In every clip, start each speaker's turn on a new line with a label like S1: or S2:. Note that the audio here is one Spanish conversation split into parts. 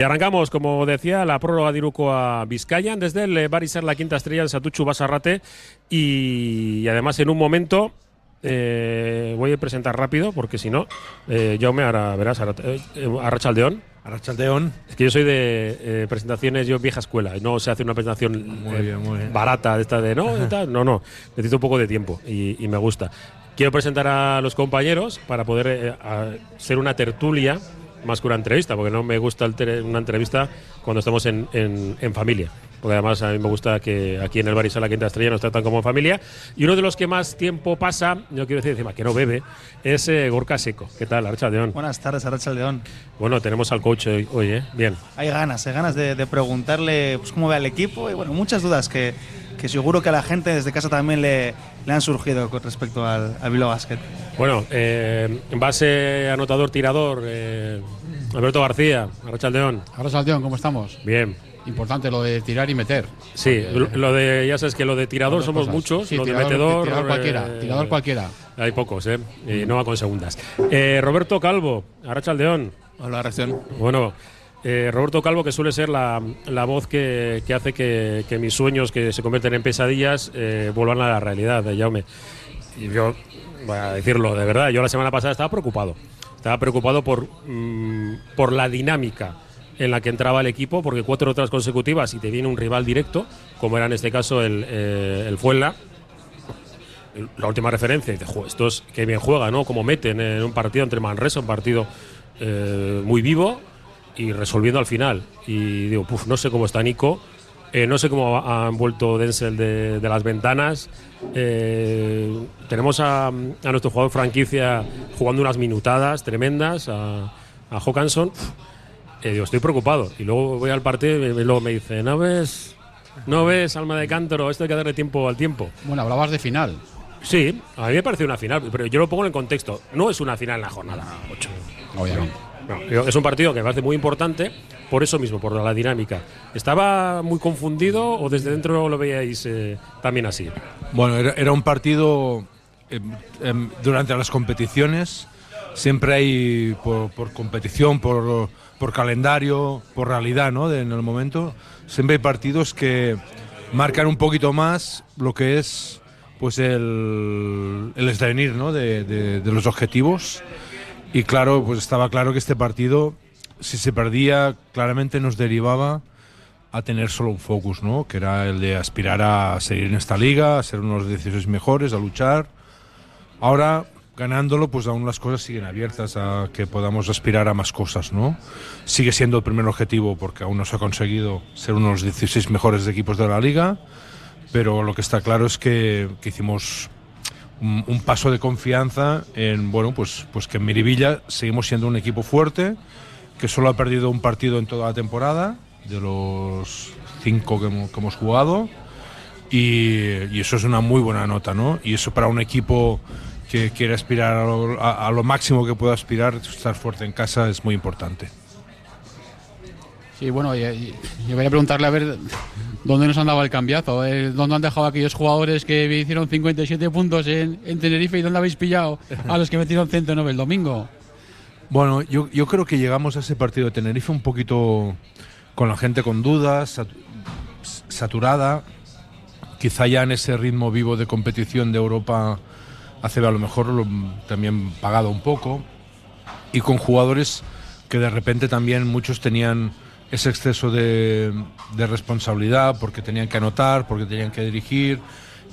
S1: Y arrancamos, como decía, la prórroga de Iruko a Vizcaya desde el Barisar la quinta estrella de Satuchu Basarrate y, además en un momento eh, voy a presentar rápido porque si no, eh, me ahora verás, a eh, Arrachaldeón.
S2: Arrachaldeón.
S1: Es que yo soy de eh, presentaciones, yo vieja escuela, no se hace una presentación barata de esta de no, no, no, necesito un poco de tiempo y, me gusta. Quiero presentar a los compañeros para poder ser una tertulia más que una entrevista, porque no me gusta una entrevista cuando estamos en, en, familia. Porque además a mí me gusta que aquí en el Barisal, la Quinta Estrella, nos tratan como familia. Y uno de los que más tiempo pasa, yo quiero decir encima que no bebe, es eh, Gorka Seco. ¿Qué tal, Archa León?
S3: Buenas tardes, Archa León.
S1: Bueno, tenemos al coach hoy, ¿eh? Bien.
S3: Hay ganas, hay ganas de, preguntarle pues, cómo ve al equipo y bueno, muchas dudas que, que seguro que a la gente desde casa también le, le han surgido con respecto al, al Bilbao Basket.
S1: Bueno, eh, base anotador, tirador, eh, Alberto García, Arrachaldeón.
S4: Arrachaldeón, ¿cómo estamos?
S1: Bien.
S4: Importante lo de tirar y meter.
S1: Sí, lo de, ya sabes que lo de tirador somos muchos, lo de metedor.
S4: Tirador cualquiera, eh, tirador cualquiera.
S1: Hay pocos, ¿eh? Y no va con segundas. Eh, Roberto Calvo, Arrachaldeón.
S5: Hola, Reacción.
S1: Bueno, eh, Roberto Calvo, que suele ser la, la voz que, que hace que, mis sueños que se convierten en pesadillas eh, vuelvan a la realidad, Jaume. Y yo, voy a decirlo de verdad, yo la semana pasada estaba preocupado. Estaba preocupado por, mm, por la dinámica en la que entraba el equipo, porque cuatro otras consecutivas y te viene un rival directo, como era en este caso el, eh, el Fuenla, la última referencia, y dices, esto es que bien juega, ¿no? Como meten en un partido entre Manresa, un partido eh, muy vivo, y resolviendo al final. Y digo, puf, no sé cómo está Nico, eh, no sé cómo han vuelto Denzel de, las ventanas. Eh, tenemos a, nuestro jugador franquicia jugando unas minutadas tremendas, a, a Hawkinson. Eh, digo, estoy preocupado. Y luego voy al partido y luego me dice, ¿no ves? ¿No ves, alma de cántaro? Esto hay que darle tiempo al tiempo.
S4: Bueno, hablabas de final.
S1: Sí, a mí me parece una final, pero yo lo pongo en contexto. No es una final en la jornada 8.
S4: Obviamente
S1: es un partido que me parece muy importante por eso mismo, por la dinámica. ¿Estaba muy confundido o desde dentro lo veíais eh, también así?
S2: Bueno, era, un partido em, em, durante las competiciones. Siempre hay por, competición, por, por, calendario, por realidad, ¿no? en el momento. Siempre hay partidos que marcan un poquito más lo que es pues el, el ¿no? de los objetivos y claro, pues estaba claro que este partido, si se perdía, claramente nos derivaba a tener solo un focus, ¿no? Que era el de aspirar a seguir en esta liga, a ser unos 16 mejores, a luchar. Ahora, ganándolo, pues aún las cosas siguen abiertas a que podamos aspirar a más cosas, ¿no? Sigue siendo el primer objetivo porque aún no se ha conseguido ser unos 16 mejores equipos de la liga, pero lo que está claro es que, que hicimos un, paso de confianza en bueno pues pues que en Miribilla seguimos siendo un equipo fuerte que solo ha perdido un partido en toda la temporada de los cinco que hemos, jugado y, eso es una muy buena nota no y eso para un equipo que quiere aspirar a lo, máximo que pueda aspirar estar fuerte en casa es muy importante.
S4: Sí bueno yo, yo a preguntarle a ver ¿Dónde nos han dado el cambiazo? Eh, ¿Dónde han dejado aquellos jugadores que hicieron 57 puntos en, Tenerife y dónde habéis pillado a los que metieron 109 el domingo?
S2: Bueno, yo, creo que llegamos a ese partido de Tenerife un poquito con la gente con dudas, saturada, quizá ya en ese ritmo vivo de competición de Europa hace a lo mejor también pagado un poco, y con jugadores que de repente también muchos tenían ese exceso de, responsabilidad porque tenían que anotar, porque tenían que dirigir,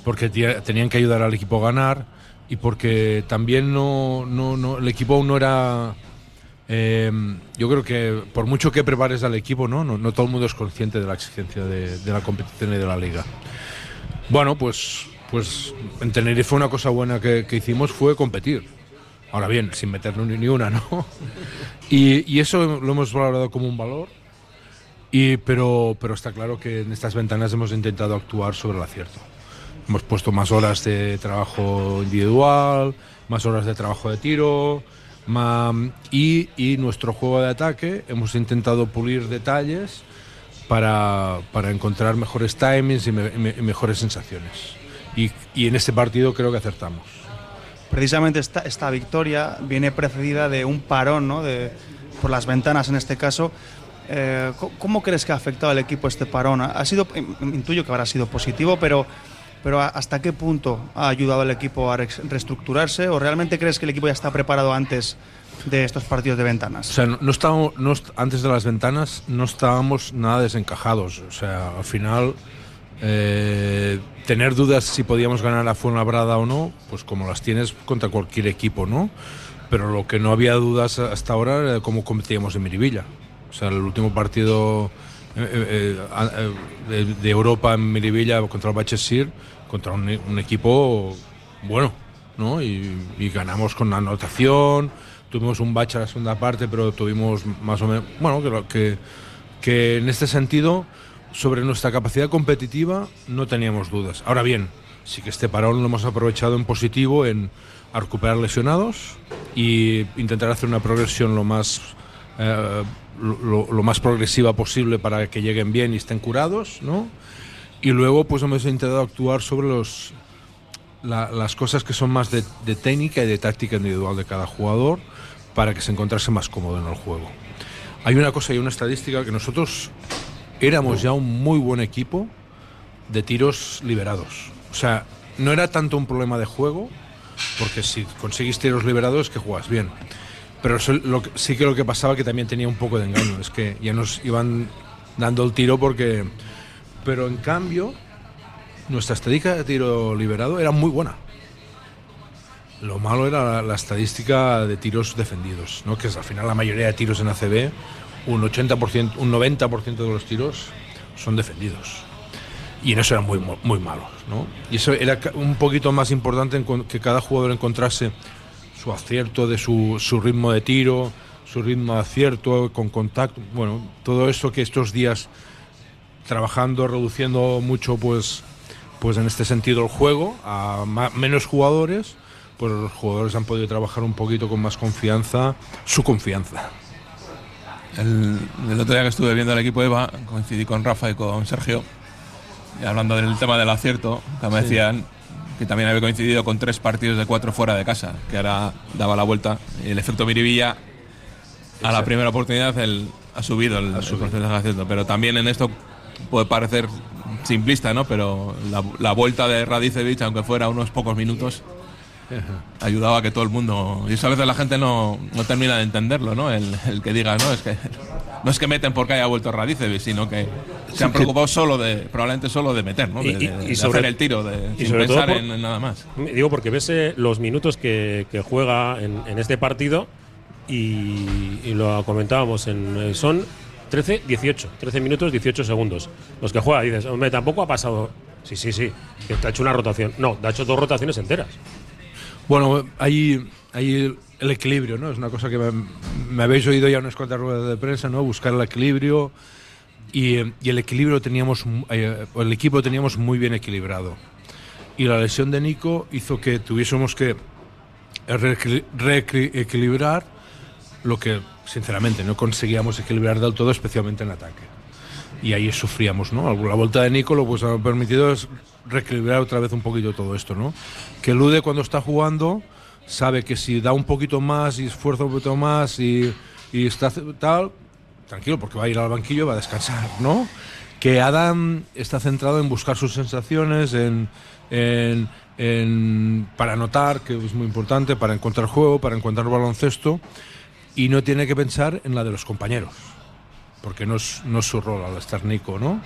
S2: porque tenían que ayudar al equipo a ganar y porque también no, no, el equipo no era... Eh, yo creo que por mucho que prepares al equipo, ¿no? No, todo el mundo es consciente de la exigencia de, la competición y de la liga. Bueno, pues, pues en Tenerife una cosa buena que, hicimos fue competir. Ahora bien, sin meternos ni, una, ¿no? Y, eso lo hemos valorado como un valor y, pero, pero está claro que en estas ventanas hemos intentado actuar sobre el acierto. Hemos puesto más horas de trabajo individual, más horas de trabajo de tiro, y, y, nuestro juego de ataque hemos intentado pulir detalles para, para encontrar mejores timings y, mejores sensaciones. Y, y, en este partido creo que acertamos.
S3: Precisamente esta, esta victoria viene precedida de un parón ¿no? de, por las ventanas en este caso Eh, ¿Cómo crees que ha afectado al equipo este parón? Ha sido, intuyo que habrá sido positivo, pero, pero ¿hasta qué punto ha ayudado al equipo a reestructurarse? ¿O realmente crees que el equipo ya está preparado antes de estos partidos de ventanas?
S2: O sea, no, estábamos, no, antes de las ventanas no estábamos nada desencajados. O sea, al final, eh, tener dudas si podíamos ganar a Fuenlabrada o no, pues como las tienes contra cualquier equipo, ¿no? Pero lo que no había dudas hasta ahora era cómo competíamos en Miribilla. O sea, el último partido eh, eh, eh, de, Europa en Miribilla contra el Bachesir, contra un, equipo bueno, ¿no? Y, ganamos con anotación, tuvimos un bache a la segunda parte, pero tuvimos más o menos, bueno, que, que, en este sentido, sobre nuestra capacidad competitiva, no teníamos dudas. Ahora bien, sí que este parón lo hemos aprovechado en positivo en recuperar lesionados y intentar hacer una progresión lo más lo, más progresiva posible para que lleguen bien y estén curados, ¿no? Y luego pues hemos intentado actuar sobre los, las cosas que son más de, técnica y de táctica individual de cada jugador para que se encontrase más cómodo en el juego. Hay una cosa y una estadística que nosotros éramos ya un muy buen equipo de tiros liberados. O sea, no era tanto un problema de juego, porque si conseguís tiros liberados es que juegas bien pero sí que lo que pasaba que también tenía un poco de engaño, es que ya nos iban dando el tiro porque... Pero en cambio, nuestra estadística de tiro liberado era muy buena. Lo malo era la, estadística de tiros defendidos, ¿no? que es al final la mayoría de tiros en ACB, un 80%, un 90% de los tiros son defendidos. Y en eso eran muy, muy malos. ¿no? Y eso era un poquito más importante que cada jugador encontrase su acierto de su, su, ritmo de tiro, su ritmo de acierto con contacto, bueno, todo eso que estos días trabajando, reduciendo mucho pues, pues en este sentido el juego a menos jugadores, pues los jugadores han podido trabajar un poquito con más confianza, su confianza.
S5: El, otro día que estuve viendo el equipo EVA, coincidí con Rafa y con Sergio, y hablando del tema del acierto, que me decían, que también había coincidido con tres partidos de cuatro fuera de casa, que ahora daba la vuelta. El efecto Miribilla, a la primera oportunidad, ha subido el, porcentaje de Pero también en esto puede parecer simplista, ¿no? Pero la, vuelta de Radicevic, aunque fuera unos pocos minutos, ayudaba a que todo el mundo. Y eso a veces la gente no, no termina de entenderlo, ¿no? El, el, que diga, no, es que no es que meten porque haya vuelto Radicevic, sino que se han preocupado solo de, probablemente solo de meter, ¿no? De, hacer el tiro, de, sin pensar en, nada más.
S1: Digo, porque ves eh, los minutos que, juega en, este partido y, lo comentábamos, en, eh, son 13, 18, 13 minutos, 18 segundos. Los que juega, dices, hombre, tampoco ha pasado. Sí, sí, sí, que te ha hecho una rotación. No, te ha hecho dos rotaciones enteras.
S2: Bueno, hay el equilibrio, ¿no? Es una cosa que me, habéis oído ya unas cuantas ruedas de prensa, ¿no? Buscar el equilibrio y, el equilibrio teníamos, eh, el equipo teníamos muy bien equilibrado. Y la lesión de Nico hizo que tuviésemos que reequilibrar lo que, sinceramente, no conseguíamos equilibrar del todo, especialmente en ataque. Y ahí sufríamos, ¿no? La vuelta de Nico lo pues, ha permitido reequilibrar otra vez un poquito todo esto, ¿no? Que Lude cuando está jugando sabe que si da un poquito más y esfuerza un poquito más y, y está tal, tranquilo, porque va a ir al banquillo, va a descansar, ¿no? Que Adam está centrado en buscar sus sensaciones, en, en, en, para anotar, que es muy importante, para encontrar juego, para encontrar baloncesto, y no tiene que pensar en la de los compañeros, porque no es, no es su rol al estar Nico, ¿no?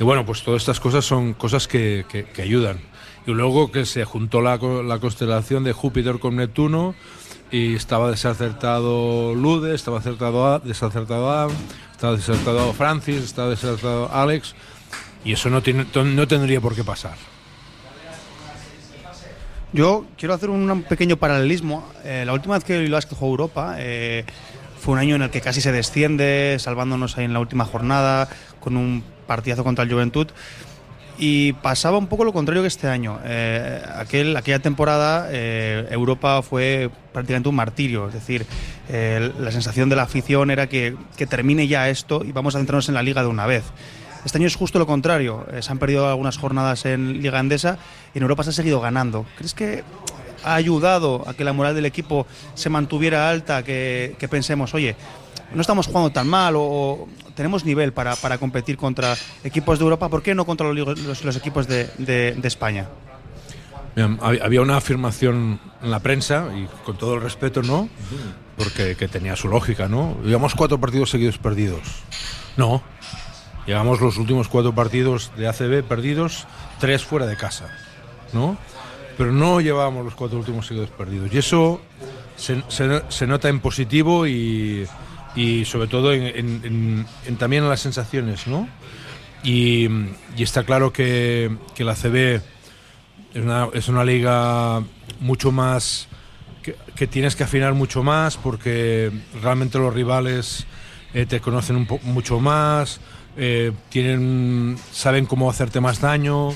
S2: Y bueno, pues todas estas cosas son cosas que, que, ayudan y luego que se juntó la, la constelación de Júpiter con Neptuno y estaba desacertado Lude, estaba acertado desacertado Adam, estaba desacertado Francis, estaba desacertado Alex y eso no, tiene, no tendría por qué pasar.
S3: Yo quiero hacer un pequeño paralelismo. Eh, la última vez que el jugó Europa eh, fue un año en el que casi se desciende, salvándonos ahí en la última jornada, con un partidazo contra el Juventud. Y pasaba un poco lo contrario que este año. Eh, aquel, aquella temporada eh, Europa fue prácticamente un martirio, es decir, eh, la sensación de la afición era que, termine ya esto y vamos a centrarnos en la liga de una vez. Este año es justo lo contrario, se han perdido algunas jornadas en Liga Andesa y en Europa se ha seguido ganando. ¿Crees que ha ayudado a que la moral del equipo se mantuviera alta, que pensemos, oye, no estamos jugando tan mal o, tenemos nivel para, para competir contra equipos de Europa, ¿por qué no contra los, equipos de, de- España?
S2: Había una afirmación en la prensa, y con todo el respeto, ¿no? Porque que tenía su lógica, ¿no? Llevamos cuatro partidos seguidos perdidos. No. Llevamos los últimos cuatro partidos de ACB perdidos, tres fuera de casa, ¿no? Pero no llevábamos los cuatro últimos seguidos perdidos. Y eso se, se- se nota en positivo y, y sobre todo en, en- en- en también en las sensaciones, ¿no? Y, y está claro que, que la ACB es una, es una liga mucho más que, que tienes que afinar mucho más porque realmente los rivales eh, te conocen un mucho más, eh, tienen, saben cómo hacerte más daño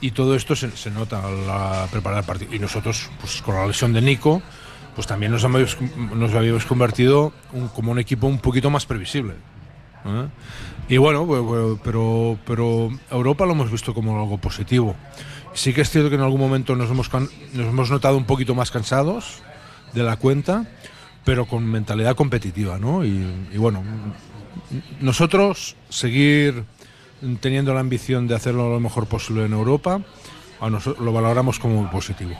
S2: y todo esto se, se nota al preparar el partido. Y nosotros, pues con la lesión de Nico, pues también nos habíamos, nos habíamos convertido como un equipo un poquito más previsible. ¿eh? Y bueno, pues, pues, pero, pero Europa lo hemos visto como algo positivo. Sí que es cierto que en algún momento nos hemos, nos hemos notado un poquito más cansados de la cuenta, pero con mentalidad competitiva, ¿no? Y bueno, nosotros seguir teniendo la ambición de hacerlo lo mejor posible en Europa, a nosotros lo valoramos como muy positivo.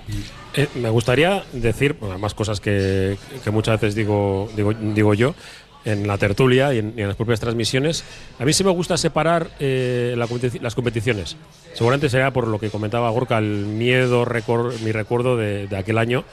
S1: Eh, me gustaría decir, bueno, más cosas que, que muchas veces digo, digo, digo yo en la tertulia y en, y en las propias transmisiones. A mí sí me gusta separar eh, la las competiciones. Seguramente será por lo que comentaba Gorka, el miedo, mi recuerdo de, de aquel año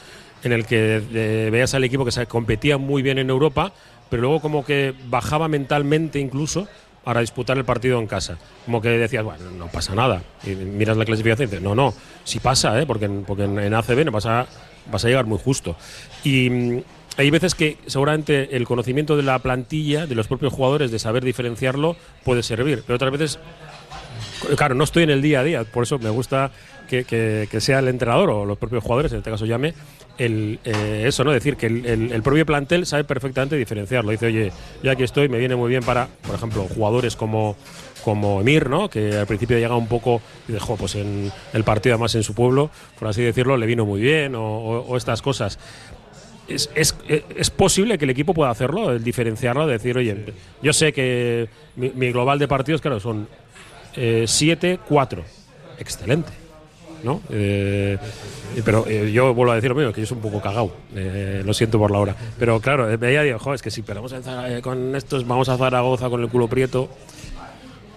S1: en el que eh, veías al equipo que se competía muy bien en Europa, pero luego como que bajaba mentalmente incluso para disputar el partido en casa. Como que decías, bueno, no pasa nada. Y miras la clasificación y dices, no, no, sí pasa, ¿eh? porque, en, porque en, ACB no pasa, vas a llegar muy justo. Y mm, hay veces que seguramente el conocimiento de la plantilla, de los propios jugadores, de saber diferenciarlo, puede servir. Pero otras veces Claro, no estoy en el día a día, por eso me gusta que, sea el entrenador o los propios jugadores, en este caso llame, el, eh, eso, ¿no? Decir que el, el- propio plantel sabe perfectamente diferenciarlo. Dice, oye, ya aquí estoy, me viene muy bien para, por ejemplo, jugadores como, como Emir, ¿no? Que al principio llega un poco y dejó, pues en el partido, además en su pueblo, por así decirlo, le vino muy bien o, estas cosas. Es, es, es posible que el equipo pueda hacerlo, el diferenciarlo, decir, oye, yo sé que mi, global de partidos, claro, son 7-4. Excelente. ¿No? Eh, pero eh, yo vuelvo a decir lo mismo, que yo soy un poco cagao. Eh, lo siento por la hora. Pero claro, veía digo, "Jo, es que si perdemos con estos, vamos a Zaragoza con el culo prieto.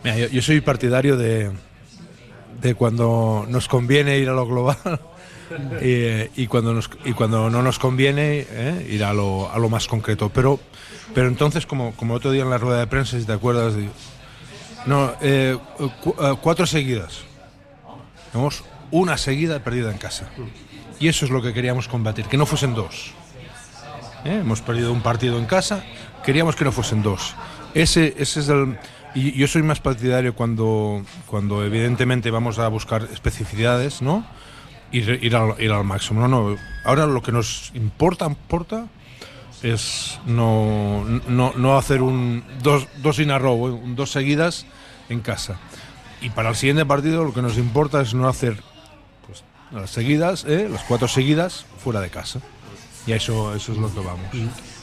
S2: Mira, yo, yo soy partidario de, de cuando nos conviene ir a lo global y, y cuando, nos, y cuando no nos conviene ir a lo, a lo más concreto. Pero, pero entonces, como, como otro día en la rueda de prensa, si te acuerdas, de- no, eh, cu- cuatro seguidas. Tenemos una seguida perdida en casa. Y eso es lo que queríamos combatir, que no fuesen dos. ¿eh? Hemos perdido un partido en casa, queríamos que no fuesen dos. Ese, ese es el. Y yo soy más partidario cuando, cuando evidentemente vamos a buscar especificidades, ¿no? Ir, ir, al, ir al máximo. No, no. Ahora lo que nos importa, importa, es no, no, no hacer un dos, dos in a ¿eh? dos seguidas en casa. Y para el siguiente partido lo que nos importa es no hacer las seguidas, ¿eh? las cuatro seguidas fuera de casa. Y a eso, eso es lo que vamos.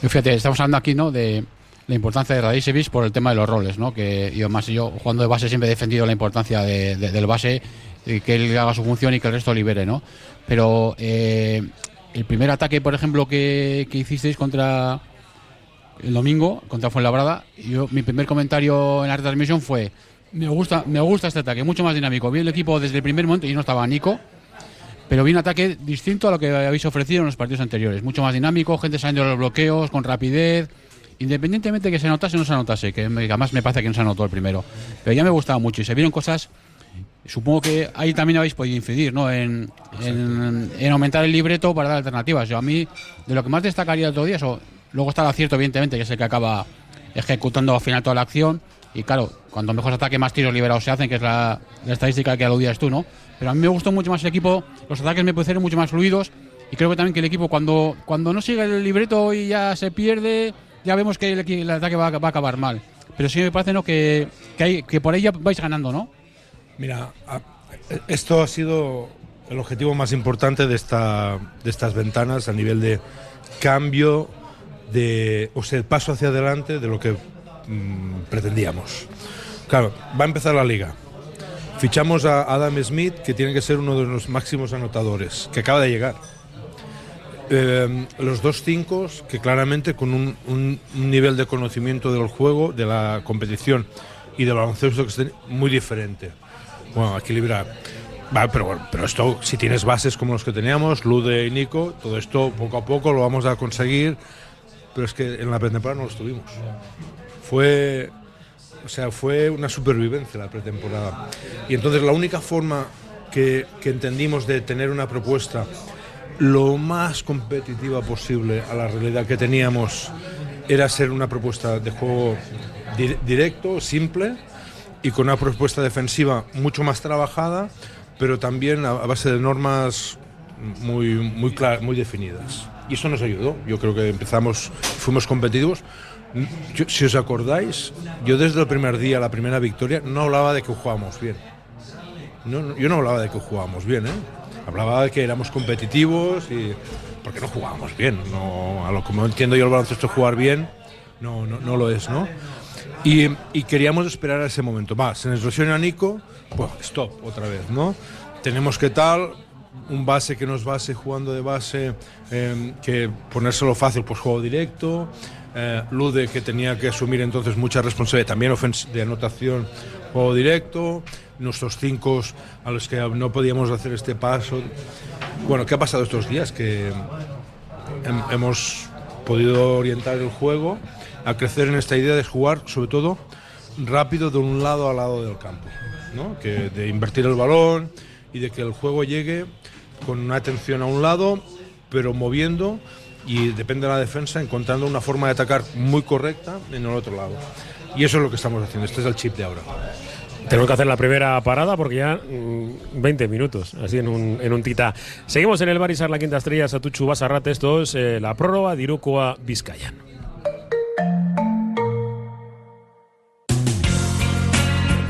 S4: Fíjate, estamos hablando aquí, ¿no? De la importancia de Radicevich por el tema de los roles, ¿no? Que yo más yo jugando de base siempre he defendido la importancia de- de- del base y que él haga su función y que el resto libere, ¿no? Pero eh, el primer ataque, por ejemplo, que, que hicisteis contra el domingo contra Fuenlabrada, yo mi primer comentario en la retransmisión fue me gusta, me gusta este ataque, mucho más dinámico. Vi el equipo desde el primer momento y no estaba Nico, pero vi un ataque distinto a lo que habéis ofrecido en los partidos anteriores. Mucho más dinámico, gente saliendo de los bloqueos, con rapidez. Independientemente de que se notase o no se notase, que además me parece que no se notó el primero. Pero ya me gustaba mucho y se vieron cosas. Supongo que ahí también habéis podido incidir, ¿no? En, en- en aumentar el libreto para dar alternativas. Yo a mí, de lo que más destacaría el otro día, eso, luego está el acierto, evidentemente, que es el que acaba ejecutando al final toda la acción. Y claro, cuanto mejor ataque, más tiros liberados se hacen, que es la, la estadística que aludías tú, ¿no? Pero a mí me gustó mucho más el equipo, los ataques me parecieron mucho más fluidos. Y creo que también que el equipo, cuando, cuando no sigue el libreto y ya se pierde, ya vemos que el, el ataque va, va a acabar mal. Pero sí me parece ¿no? que, que, hay, que por ahí ya vais ganando, ¿no?
S2: Mira, esto ha sido el objetivo más importante de, esta, de estas ventanas a nivel de cambio de, o sea, el paso hacia adelante de lo que mm, pretendíamos. Claro, va a empezar la liga. Fichamos a Adam Smith, que tiene que ser uno de los máximos anotadores, que acaba de llegar. Eh, los dos cinco, que claramente con un, un- nivel de conocimiento del juego, de la competición y del baloncesto que es muy diferente. Bueno, equilibrar. Vale, pero, pero esto, si tienes bases como los que teníamos, Lude y Nico, todo esto poco a poco lo vamos a conseguir. Pero es que en la pretemporada no los tuvimos. Fue, o sea, fue una supervivencia la pretemporada. Y entonces la única forma que, que entendimos de tener una propuesta lo más competitiva posible a la realidad que teníamos era ser una propuesta de juego di- directo, simple y con una propuesta defensiva mucho más trabajada, pero también a base de normas muy, muy, clar- muy definidas. Y eso nos ayudó. Yo creo que empezamos, fuimos competitivos. Si os acordáis, yo desde el primer día, la primera victoria, no hablaba de que jugábamos bien. No, yo no hablaba de que jugábamos bien, ¿eh? Hablaba de que éramos competitivos y. porque no jugábamos bien. No, a lo como entiendo yo el baloncesto jugar bien, no, no, no lo es, ¿no? Y, y queríamos esperar a ese momento. Va, se nos lesiona Nico, pues stop, otra vez, ¿no? Tenemos que tal, un base que nos base jugando de base, eh, que ponérselo fácil, pues juego directo. Eh, Lude, que tenía que asumir entonces mucha responsabilidad también de anotación, juego directo. Nuestros cinco a los que no podíamos hacer este paso. Bueno, ¿qué ha pasado estos días? Que hem- hemos podido orientar el juego a crecer en esta idea de jugar, sobre todo, rápido de un lado a lado del campo, ¿no? que de invertir el balón y de que el juego llegue con una atención a un lado, pero moviendo y depende de la defensa, encontrando una forma de atacar muy correcta en el otro lado. Y eso es lo que estamos haciendo. Este es el chip de ahora.
S1: Tenemos que hacer la primera parada porque ya mm, 20 minutos, así en un, en un tita. Seguimos en el Barisar La Quinta Estrella, Satuchu Basarrate. Esto es eh, la prórroga de Irukoa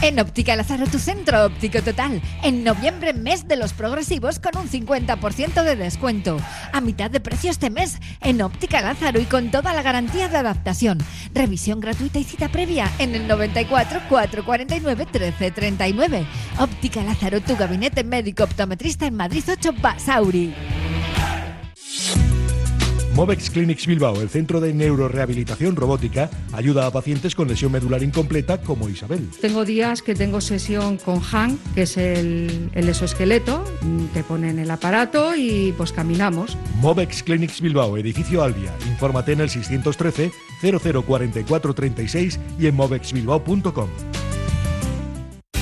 S6: En Óptica Lázaro, tu centro óptico total. En noviembre, mes de los progresivos con un 50% de descuento. A mitad de precio este mes en Óptica Lázaro y con toda la garantía de adaptación. Revisión gratuita y cita previa en el 94 449 1339. Óptica Lázaro, tu gabinete médico optometrista en Madrid 8 Basauri.
S7: Movex Clinics Bilbao, el centro de neurorehabilitación robótica, ayuda a pacientes con lesión medular incompleta como Isabel.
S8: Tengo días que tengo sesión con Han, que es el, el exoesqueleto, te ponen el aparato y pues caminamos.
S7: Movex Clinics Bilbao, edificio Albia. Infórmate en el 613 004436 y en movexbilbao.com.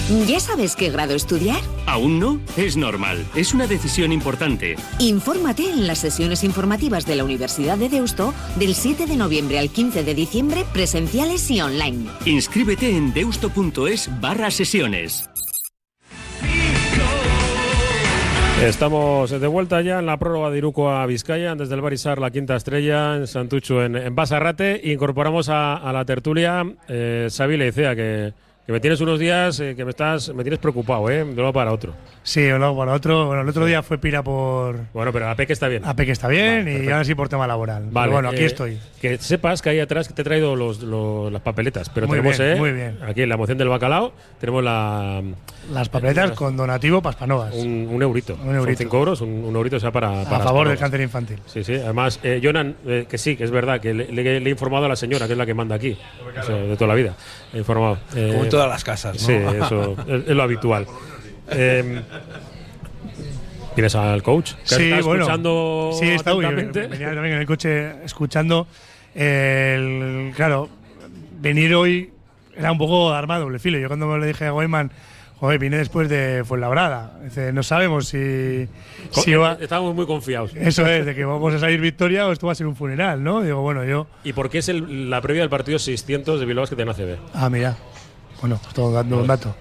S9: ¿Ya sabes qué grado estudiar?
S10: ¿Aún no? Es normal. Es una decisión importante.
S9: Infórmate en las sesiones informativas de la Universidad de Deusto del 7 de noviembre al 15 de diciembre, presenciales y online.
S10: Inscríbete en deusto.es barra sesiones.
S1: Estamos de vuelta ya en la prórroga de Iruko a Vizcaya, desde el Barisar, la quinta estrella, en Santucho, en, en Basarrate. Incorporamos a, a la tertulia eh, Xavi Leicea, que, que me tienes unos días eh, que me estás me tienes preocupado, ¿eh? De uno para otro.
S11: Sí, luego para otro. Bueno, el otro día fue Pira por.
S1: Bueno, pero AP que está bien.
S11: AP que está bien
S1: Vale,
S11: y ahora sí por tema laboral. Pero
S1: Vale,
S11: bueno, aquí
S1: eh,
S11: estoy.
S1: Que sepas que ahí atrás que te he traído los, los- las papeletas, pero
S11: Muy
S1: tenemos
S11: bien,
S1: eh,
S11: muy bien.
S1: aquí en la moción del bacalao, tenemos la
S11: Las papeletas con donativo Paspanovas.
S1: un, un eurito.
S11: Un
S1: Son
S11: eurito.
S1: cinco euros, un, un eurito sea para,
S11: a favor del cáncer infantil.
S1: Sí, sí. Además, eh, Jonan, eh, que sí, que es verdad, que le, le- le he informado a la señora, que es la que manda aquí, o sea, de toda la vida. He informado. Eh,
S2: Como en todas las casas, ¿no?
S1: Sí, eso es, es lo habitual. Eh, ¿Tienes al coach?
S11: Sí,
S1: está
S11: bueno.
S1: escuchando
S11: Sí, está? Venía también en el coche escuchando. El, claro, venir hoy era un poco arma de doble filo. Yo cuando me lo dije a Weyman, joder, vine después de Fuenlabrada. Dice, no sabemos si, si va-
S1: Estábamos muy confiados.
S11: Eso es, de que vamos a salir victoria o esto va a ser un funeral, ¿no? Digo, bueno, yo.
S1: ¿Y por qué es el- la previa del partido 600 de Bilbao que tiene ACB?
S11: Ah, mira. Bueno, estoy dando un dato.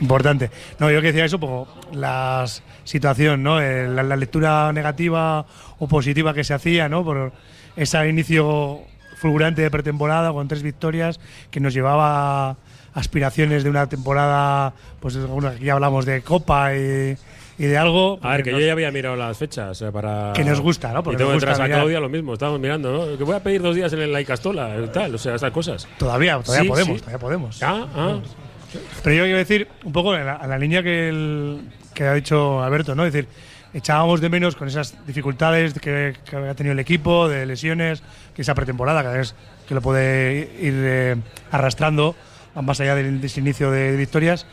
S11: Importante. No, yo que decía eso, pues la situación, ¿no? Eh, La, la lectura negativa o positiva que se hacía, ¿no? Por ese inicio fulgurante de pretemporada con tres victorias que nos llevaba a aspiraciones de una temporada, pues aquí hablamos de Copa y, y de algo.
S1: A ver, que
S11: nos-
S1: yo ya había mirado las fechas para.
S11: Que nos gusta, ¿no? Porque
S1: y tengo
S11: nos gusta
S1: a. Claudia lo mismo, estábamos mirando, ¿no? Que voy a pedir dos días en la Icastola, y tal, o sea, estas cosas.
S11: Todavía, todavía
S1: Sí,
S11: podemos,
S1: sí.
S11: todavía podemos.
S1: Ah, ah.
S11: Pero yo quiero decir, un poco en la, la línea que, que ha dicho Alberto, ¿no? Es decir, echábamos de menos con esas dificultades que, que ha tenido el equipo, de lesiones, que esa pretemporada, cada vez que lo puede ir eh, arrastrando, más allá del, de ese inicio de victorias,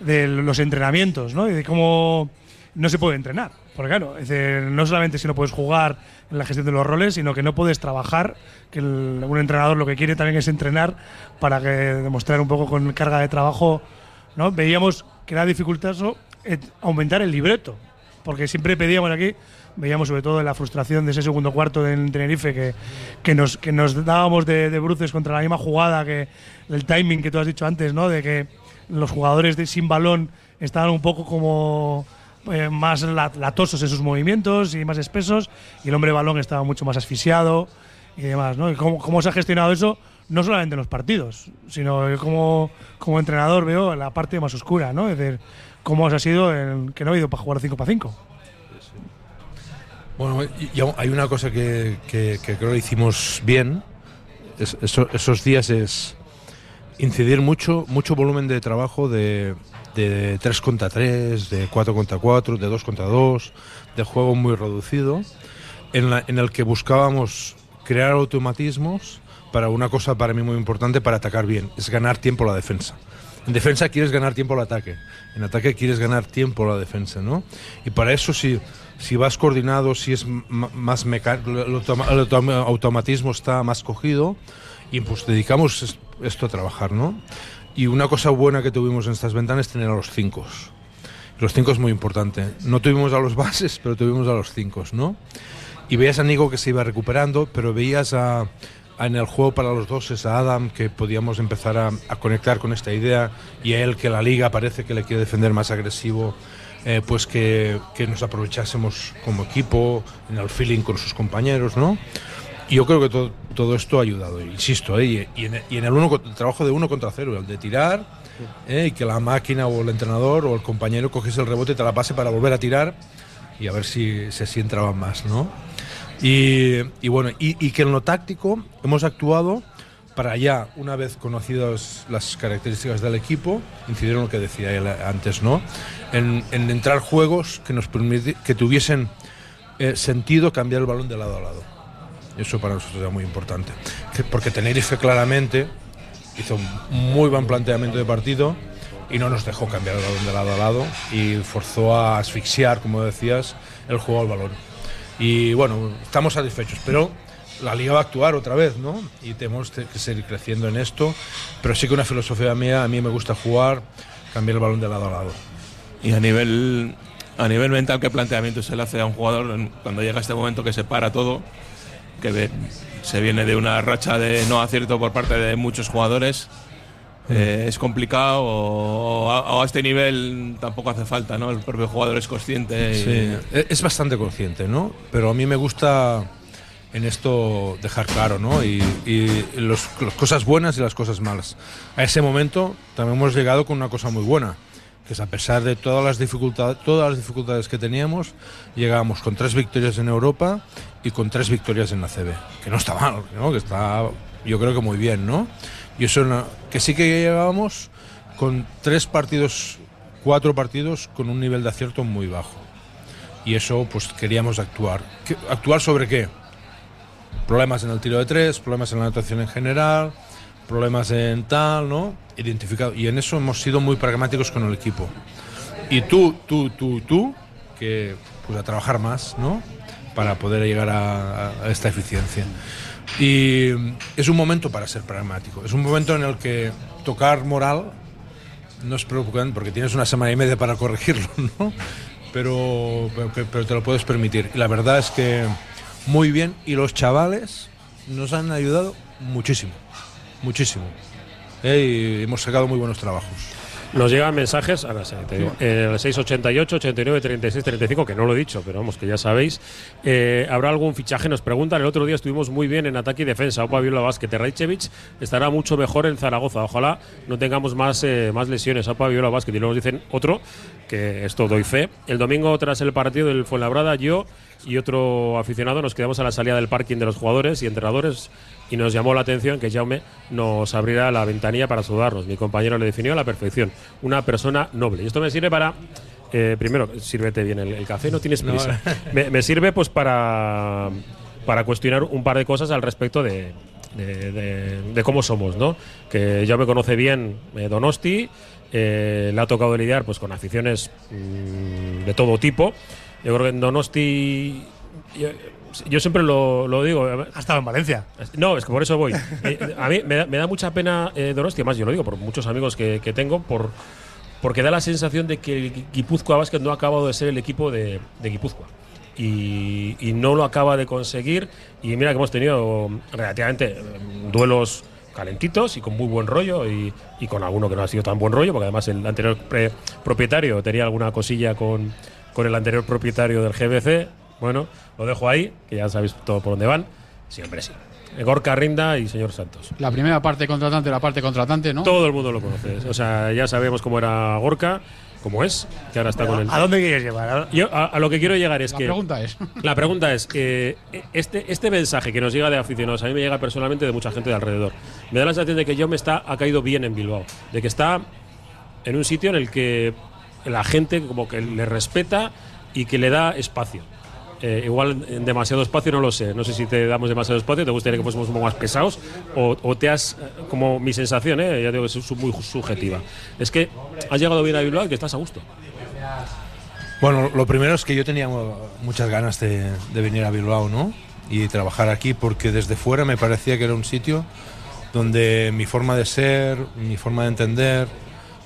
S11: de los entrenamientos, ¿no? Y de cómo no se puede entrenar. Porque claro, es decir, no solamente si no puedes jugar en la gestión de los roles, sino que no puedes trabajar, que el- un entrenador lo que quiere también es entrenar para que demostrar un poco con carga de trabajo, ¿no? Veíamos que era dificultoso eh, aumentar el libreto, porque siempre pedíamos aquí, veíamos sobre todo la frustración de ese segundo cuarto en Tenerife, que, que, nos, que nos dábamos de, de bruces contra la misma jugada, que el timing que tú has dicho antes, ¿no? De que los jugadores de, sin balón estaban un poco como eh, más la- latosos en sus movimientos y más espesos, y el hombre balón estaba mucho más asfixiado y demás, ¿no? Y cómo, cómo se ha gestionado eso, no solamente en los partidos, sino como, como entrenador veo la parte más oscura, ¿no? Es decir, cómo ha sido el, que no ha ido para jugar 5 para 5.
S2: Bueno, y hay una cosa que, que- que creo que hicimos bien es- eso- esos días es incidir mucho, mucho volumen de trabajo de, de 3 contra 3, de 4 contra 4, de 2 contra 2, de juego muy reducido, en, el que buscábamos crear automatismos para una cosa para mí muy importante para atacar bien, es ganar tiempo la defensa. En defensa quieres ganar tiempo al ataque, en ataque quieres ganar tiempo la defensa, ¿no? Y para eso si, si vas coordinado, si es más mecánico, el, automa- el automa- automatismo está más cogido, y pues dedicamos es- esto a trabajar, ¿no? Y una cosa buena que tuvimos en estas ventanas es tener a los cinco. Los cinco es muy importante. No tuvimos a los bases, pero tuvimos a los cinco, ¿no? Y veías a Nico que se iba recuperando, pero veías a, a en el juego para los dos es a Adam que podíamos empezar a, a conectar con esta idea y a él que la liga parece que le quiere defender más agresivo, eh, pues que, que nos aprovechásemos como equipo en el feeling con sus compañeros, ¿no? Yo creo que todo, todo esto ha ayudado, insisto, ¿eh? y, en, y en el, uno, el trabajo de uno contra cero, el de tirar, ¿eh? y que la máquina o el entrenador o el compañero cogiese el rebote y te la pase para volver a tirar y a ver si se si entraban más, ¿no? Y, y bueno, y, y que en lo táctico hemos actuado para ya, una vez conocidas las características del equipo, incidir en lo que decía él antes, ¿no? En, en entrar juegos que nos permiti- que tuviesen eh, sentido cambiar el balón de lado a lado. Eso para nosotros era muy importante. Que- Porque Tenerife claramente hizo un muy buen planteamiento de partido y no nos dejó cambiar el balón de lado a lado y forzó a asfixiar, como decías, el juego al balón. Y bueno, estamos satisfechos, pero la liga va a actuar otra vez, ¿no? Y tenemos que seguir creciendo en esto, pero sí que una filosofía mía, a mí me gusta jugar, cambiar el balón de lado a lado.
S5: Y a nivel, a nivel mental, ¿qué planteamiento se le hace a un jugador cuando llega este momento que se para todo? Que se viene de una racha de no acierto por parte de muchos jugadores. Eh, es complicado o, a, o a este nivel tampoco hace falta, ¿no? El propio jugador es consciente. y-
S2: Sí, e- es bastante consciente, ¿no? Pero a mí me gusta en esto dejar claro, ¿no? Y, y los- las cosas buenas y las cosas malas. A ese momento también hemos llegado con una cosa muy buena, que a pesar de todas las dificultades, todas las dificultades que teníamos, llegábamos con tres victorias en Europa y con tres victorias en la CB, que no está mal, ¿no? Que está, yo creo que muy bien, ¿no? Y eso, que sí que llegábamos con tres partidos, cuatro partidos con un nivel de acierto muy bajo. Y eso, pues queríamos actuar. ¿Qué- ¿Actuar sobre qué? Problemas en el tiro de tres, problemas en la anotación en general, problemas en tal, ¿no? Identificado. Y en eso hemos sido muy pragmáticos con el equipo. Y tú, tú, tú, tú, que pues a trabajar más, ¿no? Para poder llegar a, a esta eficiencia. Y es un momento para ser pragmático. Es un momento en el que tocar moral no es preocupante porque tienes una semana y media para corregirlo, ¿no? Pero, pero, te lo puedes permitir. Y la verdad es que muy bien. Y los chavales nos han ayudado muchísimo. Muchísimo. Eh, y hemos sacado muy buenos trabajos.
S1: Nos llegan mensajes a las eh, al 688 89 36 35, que no lo he dicho, pero vamos, que ya sabéis. Eh, ¿Habrá algún fichaje? Nos preguntan. El otro día estuvimos muy bien en ataque y defensa. Opa Viola Vázquez. Estará mucho mejor en Zaragoza. Ojalá no tengamos más, eh, más lesiones. Opa Viola Vázquez. Y luego nos dicen otro, que esto doy fe. El domingo, tras el partido del Fuenlabrada, yo y otro aficionado nos quedamos a la salida del parking de los jugadores y entrenadores y nos llamó la atención que Jaume nos abriera la ventanilla para saludarnos. Mi compañero le definió a la perfección. Una persona noble. Y esto me sirve para. Eh, primero, sírvete bien el, el café, no tienes
S2: No.
S1: prisa. me, me sirve pues para, para cuestionar un par de cosas al respecto de, de, de- de cómo somos, ¿no? Que ya me conoce bien eh, Donosti, eh, le ha tocado lidiar pues con aficiones mm, de todo tipo. Yo creo que en Donosti. Yo, yo siempre lo, lo digo.
S11: Ha estado en Valencia.
S1: No, es que por eso voy. Eh, a mí me da, me da mucha pena eh, Donosti, además yo lo digo por muchos amigos que, que tengo, por, porque da la sensación de que el Guipúzcoa Basket no ha acabado de ser el equipo de, de Guipúzcoa. Y, y no lo acaba de conseguir. Y mira que hemos tenido relativamente eh, duelos calentitos y con muy buen rollo y, y con alguno que no ha sido tan buen rollo, porque además el anterior pre- propietario tenía alguna cosilla con, con el anterior propietario del GBC. Bueno, lo dejo ahí, que ya sabéis todo por dónde van. Siempre sí. Gorka Rinda y señor Santos.
S4: La primera parte contratante, la parte contratante, ¿no?
S1: Todo el mundo lo conoce. O sea, ya sabemos cómo era Gorka, cómo es, que ahora está con el.
S11: ¿A dónde quieres llevar?
S1: Yo a, a lo que quiero llegar es
S4: La
S1: que.
S4: pregunta es.
S1: La pregunta es, eh, este, este mensaje que nos llega de aficionados, a mí me llega personalmente de mucha gente de alrededor. Me da la sensación de que yo me está, ha caído bien en Bilbao, de que está en un sitio en el que la gente como que le respeta y que le da espacio. Eh, igual en demasiado espacio no lo sé. No sé si te damos demasiado espacio, te gustaría que fuésemos un poco más pesados o, o te has, eh, como mi sensación, eh, ya digo que es muy subjetiva, es que has llegado bien a Bilbao y que estás a gusto.
S2: Bueno, lo primero es que yo tenía mu- muchas ganas de, de venir a Bilbao, ¿no? Y trabajar aquí porque desde fuera me parecía que era un sitio donde mi forma de ser, mi forma de entender,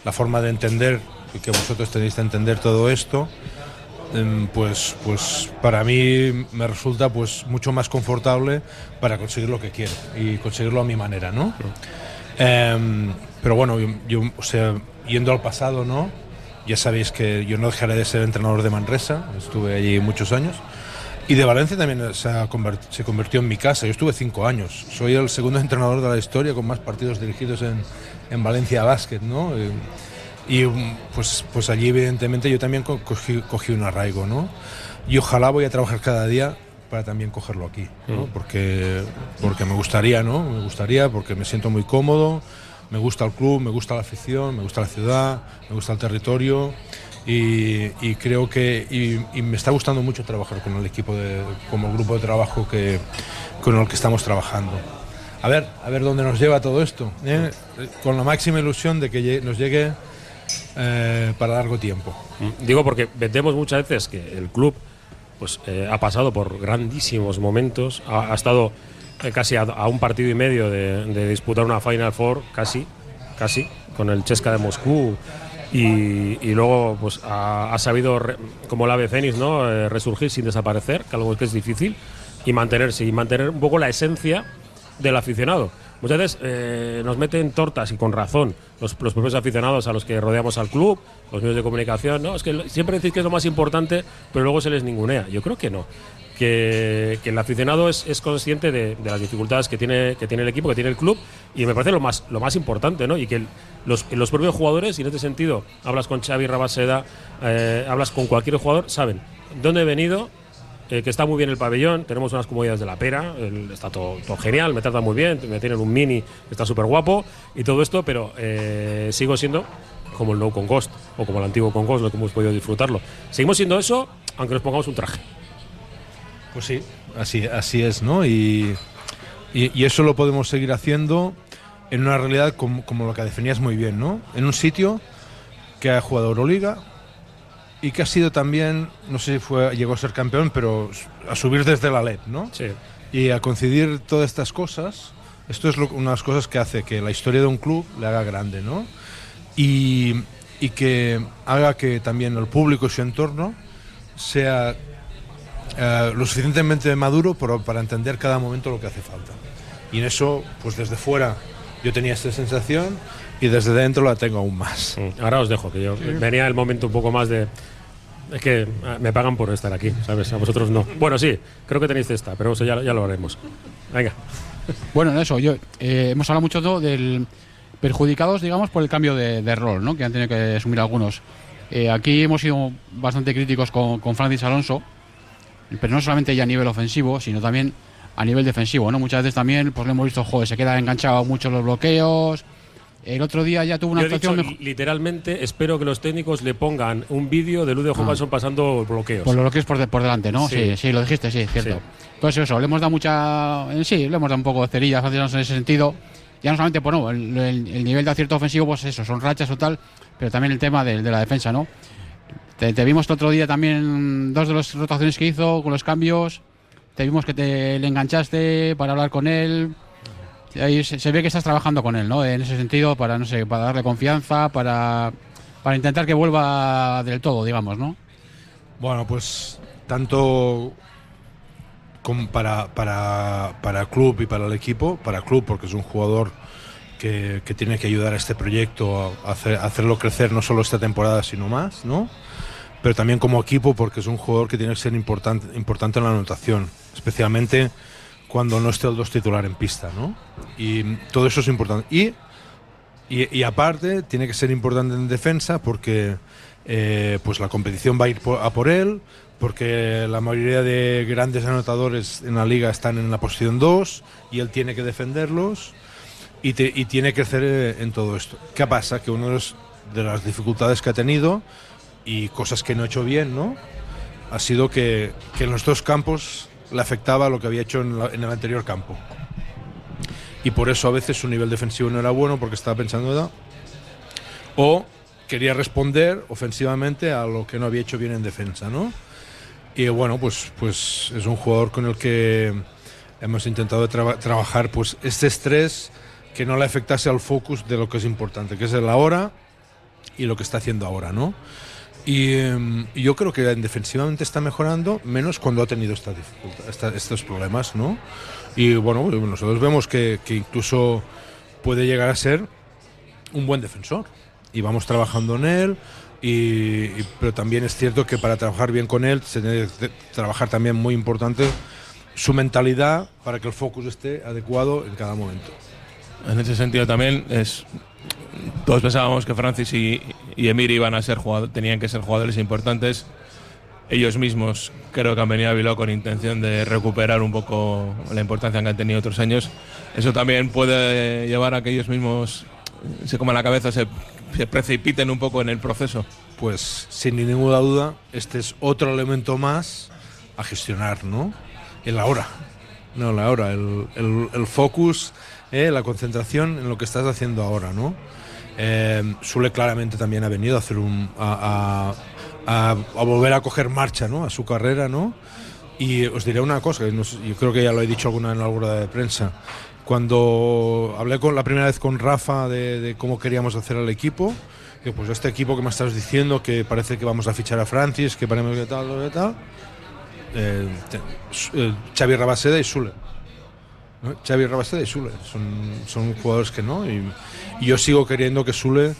S2: la forma de entender que vosotros tenéis que entender todo esto, em, pues, pues para mí me resulta pues mucho más confortable para conseguir lo que quiero y conseguirlo a mi manera, ¿no? Em, pero bueno, yo, yo, o sea, yendo al pasado, ¿no? Ya sabéis que yo no dejaré de ser entrenador de Manresa, estuve allí muchos años. Y de Valencia también se, se convirtió en mi casa. Yo estuve cinco años. Soy el segundo entrenador de la historia con más partidos dirigidos en, en Valencia Basket, ¿no? Eh, Y um, pues, pues allí, evidentemente, yo también co- cogí, cogí un arraigo, ¿no? Y ojalá voy a trabajar cada día para también cogerlo aquí, ¿no?
S1: Mm.
S2: Porque, porque me gustaría, ¿no? Me gustaría porque me siento muy cómodo, me gusta el club, me gusta la afición, me gusta la ciudad, me gusta el territorio y, y creo que y, y me está gustando mucho trabajar con el equipo de, como grupo de trabajo que con el que estamos trabajando. A ver, a ver dónde nos lleva todo esto, ¿eh? con la máxima ilusión de que nos llegue eh, para largo tiempo.
S1: Digo porque vemos muchas veces que el club pues eh, ha pasado por grandísimos momentos, ha, estado eh, casi a, un partido y medio de, disputar una Final Four, casi, casi, con el Chesca de Moscú. Y, luego pues ha, sabido, re- como el ave fénix, ¿no? Resurgir sin desaparecer, algo que es difícil, y mantenerse, y mantener un poco la esencia del aficionado. Muchas veces eh, nos meten tortas y con razón los, propios aficionados a los que rodeamos al club, los medios de comunicación. No, es que siempre decís que es lo más importante, pero luego se les ningunea. Yo creo que no. Que, el aficionado es, es consciente de, las dificultades que tiene, que tiene el equipo, que tiene el club, y me parece lo más, lo más importante, ¿no? Y que los, los propios jugadores, y en este sentido, hablas con Xavi Rabaseda, eh, hablas con cualquier jugador, saben dónde he venido, eh, que está muy bien el pabellón, tenemos unas comodidades de la pera, está todo, genial, me tratan muy bien, me tienen un mini está súper guapo y todo esto, pero eh, sigo siendo como el No con Ghost o como el antiguo con Ghost, que hemos podido disfrutarlo. Seguimos siendo eso, aunque nos pongamos un traje.
S2: Pues sí, así, así es, ¿no? Y, y- y eso lo podemos seguir haciendo en una realidad como, como lo que definías muy bien, ¿no? En un sitio que ha jugado Euroliga, y que ha sido también, no sé si fue, llegó a ser campeón, pero a subir desde la LED, ¿no?
S1: Sí.
S2: Y a coincidir todas estas cosas, esto es lo- una de las cosas que hace que la historia de un club le haga grande, ¿no? Y, y que haga que también el público y su entorno sea eh, lo suficientemente maduro por- para entender cada momento lo que hace falta. Y en eso, pues desde fuera yo tenía esta sensación y desde dentro la tengo aún más.
S1: Ahora os dejo, que yo venía el momento un poco más de. Es que ah, me pagan por estar aquí, ¿sabes? A vosotros no. Bueno, sí, creo que tenéis esta, pero eso ya, ya lo haremos. Venga.
S4: Bueno, en eso, yo eh, hemos hablado mucho del perjudicados, digamos, por el cambio de, de rol, ¿no? Que han tenido que asumir algunos. Eh, aquí hemos sido bastante críticos con, con Francis Alonso, pero no solamente ya a nivel ofensivo, sino también a nivel defensivo, ¿no? Muchas veces también, pues lo hemos visto, joder, se queda enganchado mucho los bloqueos. El otro día ya tuvo una
S1: Yo he dicho,
S4: actuación mejor.
S1: literalmente, espero que los técnicos le pongan un vídeo de Lude Johansson pasando bloqueos.
S4: Por los bloqueos por, de- por delante, ¿no? Sí.
S1: Sí.
S4: sí, lo dijiste, sí, cierto.
S1: Sí.
S4: Entonces eso, le hemos dado mucha... Sí, le hemos dado un poco de cerillas a en ese sentido. Ya no solamente por no, el, el- el nivel de acierto ofensivo, pues eso, son rachas o tal, pero también el tema de, de la defensa, ¿no? Te, te vimos el otro día también dos de las rotaciones que hizo con los cambios. Te vimos que te le enganchaste para hablar con él. Ahí se, se ve que estás trabajando con él, ¿no? En ese sentido, para, no sé, para darle confianza, para, para intentar que vuelva del todo, digamos, ¿no?
S2: Bueno, pues tanto como para, para, para el club y para el equipo, para el club porque es un jugador que, que tiene que ayudar a este proyecto a, hacer- a hacerlo crecer no solo esta temporada sino más, ¿no? Pero también como equipo porque es un jugador que tiene que ser importante, importante en la anotación, especialmente cuando no esté el dos titular en pista, ¿no? Y todo eso es importante. Y y, y aparte, tiene que ser importante en defensa porque eh, pues la competición va a ir por- a por él, porque la mayoría de grandes anotadores en la liga están en la posición 2 y él tiene que defenderlos y, te- y tiene que crecer eh, en todo esto. ¿Qué pasa? Que una de, los- de las dificultades que ha tenido y cosas que no ha hecho bien, ¿no? Ha sido que, que en los dos campos le afectaba lo que había hecho en, la- en el anterior campo y por eso a veces su nivel defensivo no era bueno porque estaba pensando ¿verdad? o quería responder ofensivamente a lo que no había hecho bien en defensa, ¿no? Y bueno, pues, pues es un jugador con el que hemos intentado traba- trabajar pues este estrés que no le afectase al focus de lo que es importante, que es el ahora y lo que está haciendo ahora, ¿no? Y, y yo creo que en defensivamente está mejorando, menos cuando ha tenido esta esta- estos problemas, ¿no? Y bueno, nosotros vemos que, que incluso puede llegar a ser un buen defensor. Y vamos trabajando en él, y, y- pero también es cierto que para trabajar bien con él se tiene que trabajar también muy importante su mentalidad para que el focus esté adecuado en cada momento.
S5: En ese sentido también es todos pensábamos que Francis y, y Emir iban a ser tenían que ser jugadores importantes. Ellos mismos creo que han venido a Bilbao con intención de recuperar un poco la importancia que han tenido otros años. Eso también puede llevar a que ellos mismos se coman la cabeza, se, se precipiten un poco en el proceso.
S2: Pues sin ninguna duda, este es otro elemento más a gestionar, ¿no? El ahora. No, el ahora, el, el- el focus, eh, la concentración en lo que estás haciendo ahora, ¿no? Eh, Sule claramente también ha venido a hacer un. A, volver a coger marcha, ¿no? A su carrera, ¿no? Y os diré una cosa, yo creo que ya lo he dicho alguna en la rueda de prensa. Cuando hablé con la primera vez con Rafa de, cómo queríamos hacer al equipo, que pues este equipo que me estás diciendo, que parece que vamos a fichar a Francis, que parece que tal, que tal, eh, eh, Xavi Rabaseda y Sule. ¿No? Xavi Rabaseda y Sule son, son jugadores que no. Y, y yo sigo queriendo que Sule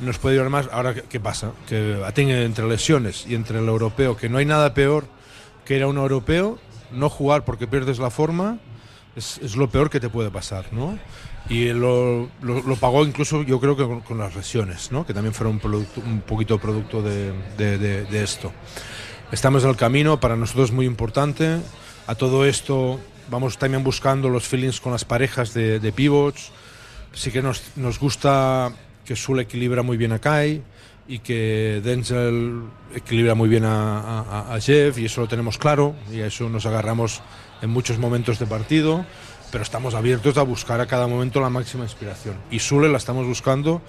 S2: nos puede ayudar más. Ahora, ¿qué, pasa? Que tiene entre lesiones y entre el europeo, que no hay nada peor que ir a un europeo, no jugar porque pierdes la forma, es, es lo peor que te puede pasar, ¿no? Y lo, lo- lo pagó incluso yo creo que con, con las lesiones, ¿no? Que también fueron un, producto, un poquito producto de, de- de- de esto. Estamos en el camino, para nosotros es muy importante. A todo esto vamos también buscando los feelings con las parejas de, de pivots. Sí que nos, nos gusta que Sule equilibra muy bien a Kai y que Denzel equilibra muy bien a, a- a Jeff y eso lo tenemos claro y a eso nos agarramos en muchos momentos de partido, pero estamos abiertos a buscar a cada momento la máxima inspiración. Y Sule la estamos buscando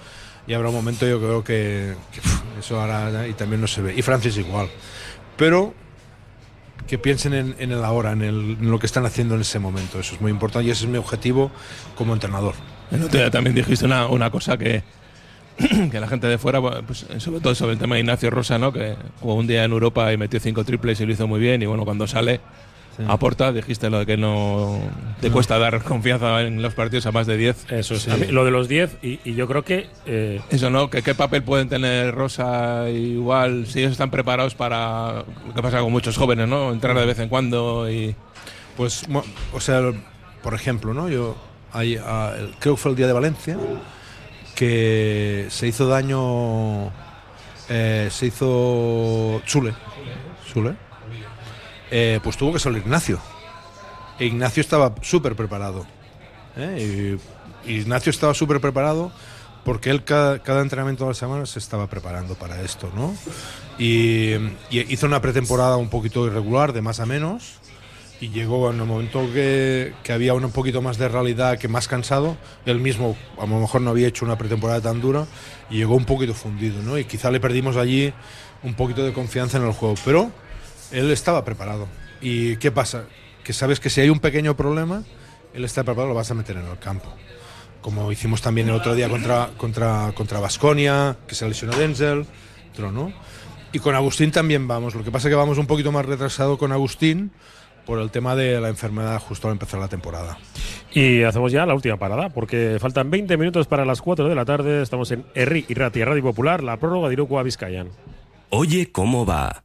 S2: y habrá un momento yo creo que, que, eso hará y también no se ve. Y Francis igual. Pero que piensen en, en el ahora, en, el- en lo que están haciendo en ese momento. Eso es muy importante y ese es mi objetivo como entrenador.
S5: El otro día también dijiste una, una cosa que, que la gente de fuera, pues, sobre todo sobre el tema de Ignacio Rosa, ¿no? que jugó un día en Europa y metió cinco triples y lo hizo muy bien. Y bueno, cuando sale, aporta, dijiste lo de que no te cuesta dar confianza en los partidos a más de 10.
S1: Eso es. A mí, lo de los 10, y, y yo creo que. eh,
S5: Eso, ¿no? ¿Qué, ¿Qué papel pueden tener Rosa igual si ellos están preparados para lo que pasa con muchos jóvenes, ¿no? Entrar de vez en cuando y.
S2: Pues, mo- o sea, por ejemplo, ¿no? Yo hay, ah, el- creo que fue el día de Valencia que se hizo daño, eh, se hizo Chule, Chule, eh, pues tuvo que salir Ignacio. Ignacio estaba súper preparado. ¿eh? Ignacio estaba súper preparado porque él cada, entrenamiento de la semana se estaba preparando para esto, ¿no? Y, hizo una pretemporada un poquito irregular, de más a menos, y llegó en el momento que, que había un poquito más de realidad, que más cansado, él mismo a lo mejor no había hecho una pretemporada tan dura, y llegó un poquito fundido, ¿no? Y quizá le perdimos allí un poquito de confianza en el juego, pero él estaba preparado. ¿Y qué pasa? Que sabes que si hay un pequeño problema, él está preparado, lo vas a meter en el campo. Como hicimos también el otro día contra contra contra Basconia, que se lesionó Denzel, otro, ¿no? Y con Agustín también vamos. Lo que pasa es que vamos un poquito más retrasado con Agustín por el tema de la enfermedad justo al empezar la temporada.
S1: Y hacemos ya la última parada, porque faltan 20 minutos para las 4 de la tarde. Estamos en Erri y Radio Popular, la prórroga de Iruko a Vizcayan.
S10: Oye, ¿cómo va?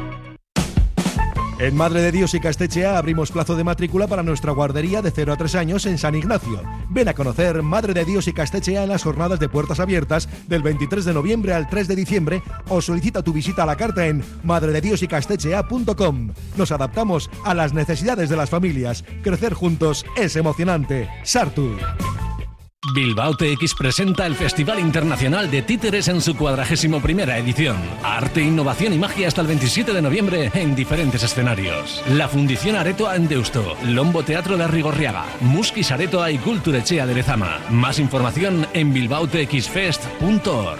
S7: En Madre de Dios y Castechea abrimos plazo de matrícula para nuestra guardería de 0 a 3 años en San Ignacio. Ven a conocer Madre de Dios y Castechea en las jornadas de puertas abiertas del 23 de noviembre al 3 de diciembre o solicita tu visita a la carta en madredediosycastechea.com. Nos adaptamos a las necesidades de las familias. Crecer juntos es emocionante. Sartu.
S10: Bilbao TX presenta el Festival Internacional de Títeres en su cuadragésimo primera edición. Arte, innovación y magia hasta el 27 de noviembre en diferentes escenarios. La Fundición Aretoa en Deusto, Lombo Teatro de Rigorriaga, Muskis Aretoa y Culturechea de Lezama. Más información en bilbaotxfest.org.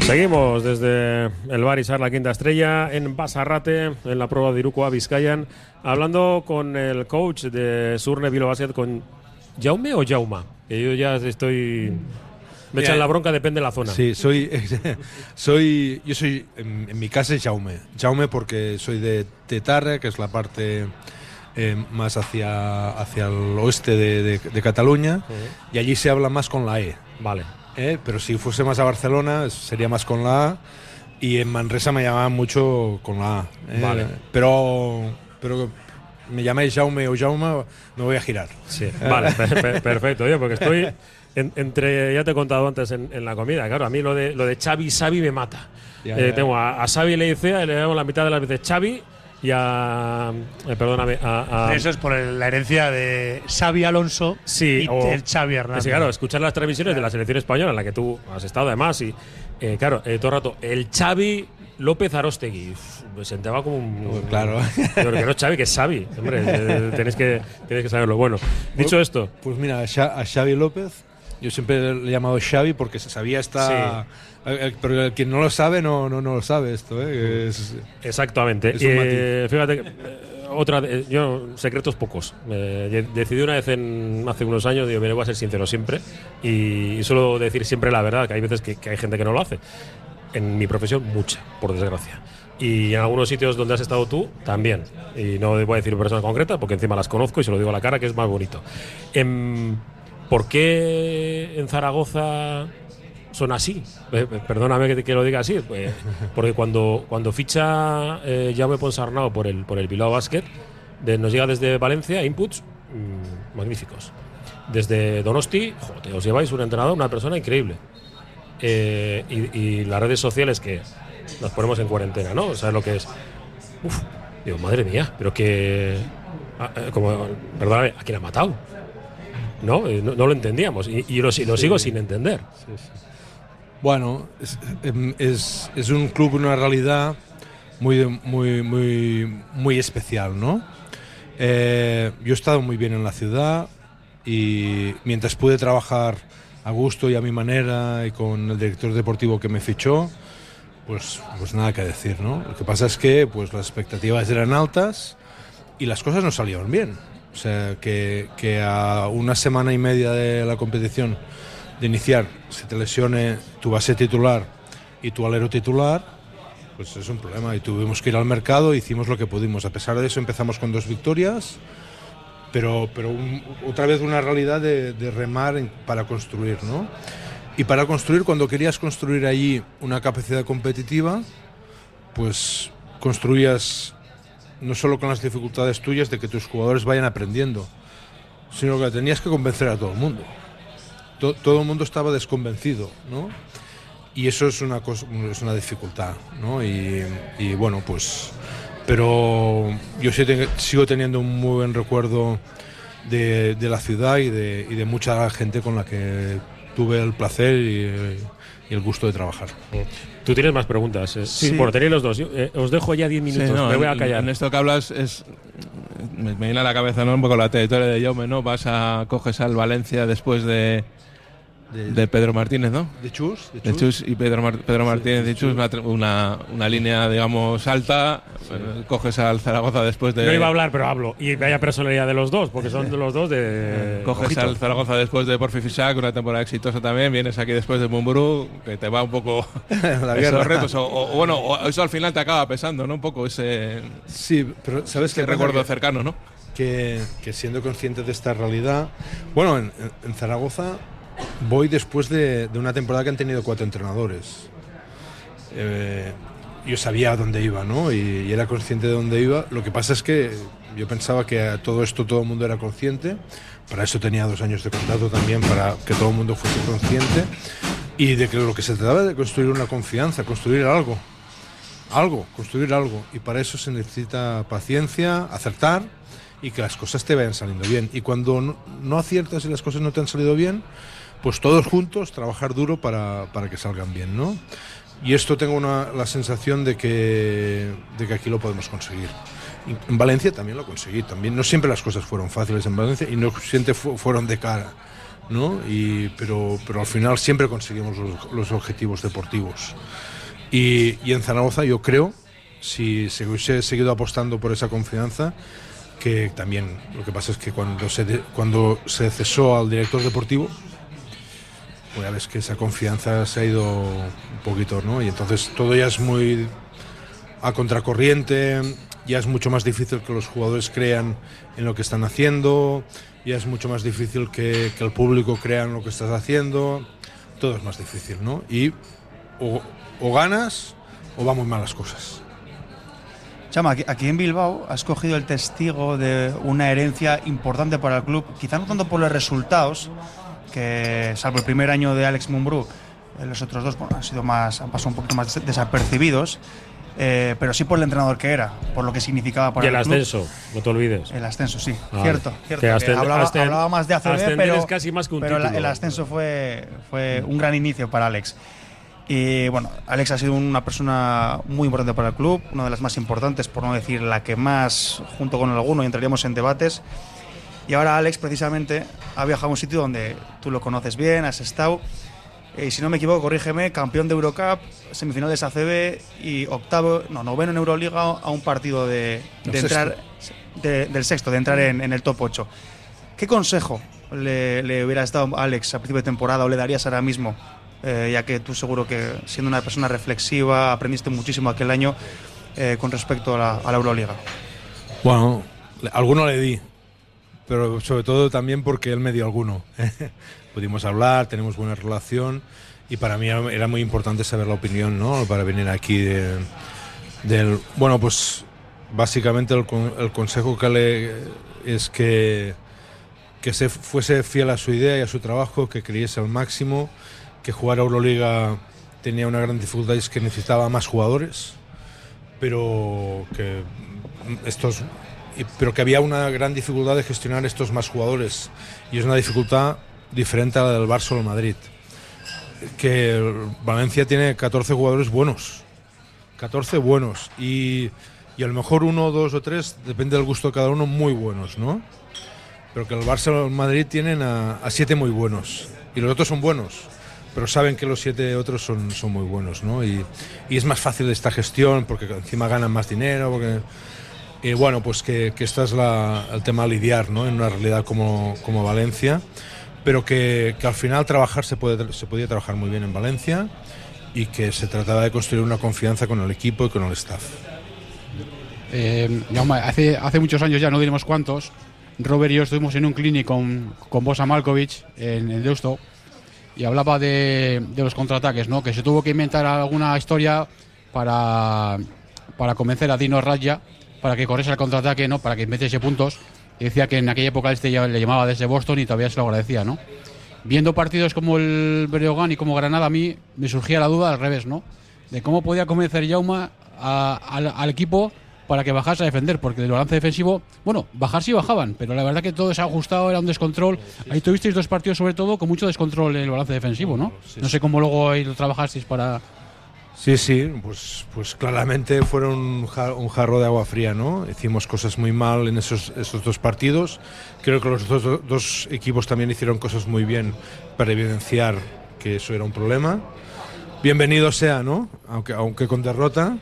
S1: Seguimos desde el bar Isar La Quinta Estrella en Basarrate, en la prueba de Iruko a Vizcayan, hablando con el coach de Surne Bilbao Basket, con Jaume o Jauma, que yo ya estoy... Me echan la bronca, depende de la zona.
S2: Sí, soy, soy, yo soy, en, en mi casa es Jaume. Jaume porque soy de Tetarra, que es la parte eh, más hacia, hacia el oeste de, de- de Cataluña, y allí se habla más con la E.
S1: Vale.
S2: Eh, Pero si fuese más a Barcelona sería más con la A, y en Manresa me llamaban mucho con la A. eh.
S1: Vale.
S2: Pero, pero me llamáis Jaume o Jauma, me voy a girar.
S1: Sí, vale, per- perfecto, oye, porque estoy en- entre, ya te he contado antes en, en la comida, claro, a mí lo de, lo de Xavi Xavi me mata.
S2: Ya,
S1: Eh,
S2: ya.
S1: Tengo a, a Xavi le dice, le damos la mitad de las veces Xavi y a. eh, perdóname, a. a-
S11: Eso es por el- la herencia de Xavi Alonso
S1: Sí,
S11: y
S1: o-
S11: el Xavi Hernández.
S1: Sí, claro, escuchar las transmisiones de la selección española en la que tú has estado además y eh, claro, eh, todo el rato, el Xavi López Arostegui, uf, me sentaba como un...
S2: claro.
S1: Yo creo que no es Xavi, que es Xavi, hombre, eh, tenéis, que, tenéis que saberlo. Bueno, dicho esto,
S2: Pues mira, a Xa- a Xavi López, yo siempre le he llamado Xavi porque se sabía esta. eh, Pero el quien no lo sabe, no, no, no lo sabe esto. ¿eh? Es-
S1: Exactamente.
S2: Es
S1: Eh, fíjate, que, eh, otra, yo secretos pocos. Eh, de- decidí una vez en, hace unos años, digo, mira, voy a ser sincero siempre y, suelo decir siempre la verdad, que hay veces que, que hay gente que no lo hace. En mi profesión, mucha, por desgracia. Y en algunos sitios donde has estado tú, también. Y no voy a decir personas concretas, porque encima las conozco y se lo digo a la cara, que es más bonito. Em, ¿Por qué en Zaragoza son así. Eh, eh, perdóname que, te- que lo diga así, pues, porque cuando, cuando ficha eh, Jaume Ponsarnau por el, por el Bilbao Basket, de- nos llega desde Valencia inputs mm, magníficos. Desde Donosti, joder, os lleváis un entrenador, una persona increíble. Eh, y, y las redes sociales que las ponemos en cuarentena, ¿no? ¿Sabes lo que es? Uf, digo, madre mía, pero que. ah, eh, como, perdóname, ¿a quién ha matado? ¿No? No, no lo entendíamos y, y lo, lo sigo sin entender.
S2: Bueno, es, em, es, es un club, una realidad muy, muy, muy, muy especial, ¿no? Eh, yo he estado muy bien en la ciudad y mientras pude trabajar a gusto y a mi manera y con el director deportivo que me fichó, pues, pues nada que decir, ¿no? Lo que pasa es que pues, las expectativas eran altas y las cosas no salieron bien. O sea, que, que a una semana y media de la competición de iniciar se te lesione tu base titular y tu alero titular, pues es un problema. Y tuvimos que ir al mercado, hicimos lo que pudimos. A pesar de eso empezamos con dos victorias, pero, pero otra vez una realidad de, remar para construir, ¿no? Y para construir, cuando querías construir allí una capacidad competitiva, pues construías no solo con las dificultades tuyas de que tus jugadores vayan aprendiendo, sino que tenías que convencer a todo el mundo. To- todo el mundo estaba desconvencido, ¿no? Y eso es una cosa, es una dificultad, ¿no? Y, y bueno, pues, pero yo sí sigo teniendo un muy buen recuerdo de, de la ciudad y de, y de mucha gente con la que tuve el placer y, y el gusto de trabajar.
S1: Tú tienes más preguntas. eh. Sí,
S5: Sí.
S1: bueno, tenéis los dos. Yo, eh, os dejo ya 10
S5: Sí,
S1: minutos.
S5: no,
S1: me voy a
S5: en-
S1: callar.
S5: En esto que hablas es. Me, me viene a la cabeza ¿no? un poco la trayectoria de Jaume, ¿no? Vas a. coges al Valencia después de. De, Pedro Martínez, ¿no?
S2: De Chus.
S5: De Chus y Pedro, Mar- Pedro Martínez y Chus, una, una, una línea, digamos, alta. Coges al Zaragoza después de.
S1: No iba a hablar, pero hablo. Y vaya personalidad de los dos, porque son de los dos de.
S5: Coges
S1: ojito.
S5: al Zaragoza después de Porfi Fisac, una temporada exitosa también. Vienes aquí después de Mumbrú, que te va un poco.
S2: La
S5: esos
S2: guerra.
S5: retos. O, bueno, o eso al final te acaba pesando, ¿no? Un poco ese.
S2: Sí, pero ¿sabes qué
S5: recuerdo
S2: Que-
S5: cercano, ¿no?
S2: que, que siendo consciente de esta realidad, bueno, en, en Zaragoza voy después de, de una temporada que han tenido cuatro entrenadores. Eh, yo sabía dónde iba, ¿no? Y, y era consciente de dónde iba. Lo que pasa es que yo pensaba que a todo esto todo el mundo era consciente. Para eso tenía dos años de contrato también, para que todo el mundo fuese consciente. Y de que lo que se trataba de construir una confianza, construir algo. Algo, construir algo. Y para eso se necesita paciencia, acertar y que las cosas te vayan saliendo bien. Y cuando no, no aciertas y las cosas no te han salido bien, pues todos juntos trabajar duro para, para que salgan bien, ¿no? Y esto tengo una- la sensación de que, de que aquí lo podemos conseguir. En Valencia también lo conseguí, también no siempre las cosas fueron fáciles en Valencia y no siempre fu- fueron de cara, ¿no? Y, pero, pero al final siempre conseguimos los, objetivos deportivos. Y, en Zaragoza yo creo, si se hubiese seguido apostando por esa confianza, que también lo que pasa es que cuando se, cuando se cesó al director deportivo, pues ya ves que esa confianza se ha ido un poquito, ¿no? Y entonces todo ya es muy a contracorriente, ya es mucho más difícil que los jugadores crean en lo que están haciendo, ya es mucho más difícil que, que el público crea en lo que estás haciendo, todo es más difícil, ¿no? Y o, o ganas o van muy mal las cosas.
S3: Chama, aquí, en Bilbao has cogido el testigo de una herencia importante para el club, quizá no tanto por los resultados, que salvo el primer año de Alex Mumbrú, eh, los otros dos bueno, han sido más, han pasado un poquito más des- desapercibidos. eh, pero sí por el entrenador que era, por lo que significaba para
S1: y el
S3: el club.
S1: ascenso, no te olvides.
S3: El ascenso, sí,
S1: Ah,
S3: cierto. cierto
S1: ascend-
S3: hablaba,
S1: ascend-
S3: hablaba más de ACB, pero,
S1: es casi más que un
S3: pero la-
S1: título.
S3: el ascenso fue, fue un gran inicio para Alex. Y bueno, Alex ha sido una persona muy importante para el club, una de las más importantes, por no decir la que más, junto con alguno, y entraríamos en debates. Y ahora Alex precisamente ha viajado a un sitio donde tú lo conoces bien, has estado. Y si no me equivoco, corrígeme, campeón de Eurocup, semifinales ACB y octavo, no, noveno en Euroliga a un partido de, entrar, de- del sexto, de entrar en, en el top 8. ¿Qué consejo le, le hubieras dado a Alex a principio de temporada o le darías ahora mismo? Eh, ya que tú seguro que siendo una persona reflexiva aprendiste muchísimo aquel año eh, con respecto a la, a la Euroliga.
S2: Bueno, alguno le di, pero sobre todo también porque él me dio alguno. Pudimos hablar, tenemos buena relación y para mí era muy importante saber la opinión, ¿no? Para venir aquí de- del... Bueno, pues básicamente el, con- el consejo que le es que, que se fuese fiel a su idea y a su trabajo, que creyese al máximo, que jugar a Euroliga tenía una gran dificultad y es que necesitaba más jugadores pero que estos pero que había una gran dificultad de gestionar estos más jugadores y es una dificultad diferente a la del Barça o el Madrid que Valencia tiene 14 jugadores buenos 14 buenos y, y a lo mejor uno, dos o tres depende del gusto de cada uno muy buenos ¿no? pero que el Barça o el Madrid tienen a, a siete muy buenos y los otros son buenos pero saben que los siete otros son, son muy buenos, ¿no? Y, y es más fácil esta gestión porque encima ganan más dinero, porque... Y bueno, pues que, que esta es la, el tema a lidiar, ¿no? En una realidad como, como Valencia, pero que, al final trabajar se, puede, se podía trabajar muy bien en Valencia y que se trataba de construir una confianza con el equipo y con el staff.
S4: Eh, hace, hace muchos años ya, no diremos cuántos, Robert y yo estuvimos en un clinic con, con Bosa Malkovich en, en Deusto y hablaba de, de los contraataques, ¿no? que se tuvo que inventar alguna historia para, para convencer a Dino Radja para que corriese el contraataque, ¿no? para que metiese puntos. Y decía que en aquella época este ya le llamaba desde Boston y todavía se lo agradecía. ¿no? Viendo partidos como el Breogán y como Granada, a mí me surgía la duda al revés, ¿no? de cómo podía convencer Jauma a- al, al equipo para que bajase a defender, porque del balance defensivo, bueno, bajar sí bajaban, pero la verdad que todo se ha ajustado, era un descontrol. Ahí tuvisteis dos partidos, sobre todo, con mucho descontrol en el balance defensivo, ¿no? No sé cómo luego ahí lo trabajasteis para.
S2: Sí, sí, pues, pues claramente fueron un, jar- un jarro de agua fría, ¿no? Hicimos cosas muy mal en esos, esos dos partidos. Creo que los dos, dos equipos también hicieron cosas muy bien para evidenciar que eso era un problema. Bienvenido sea, ¿no? Aunque, aunque con derrota,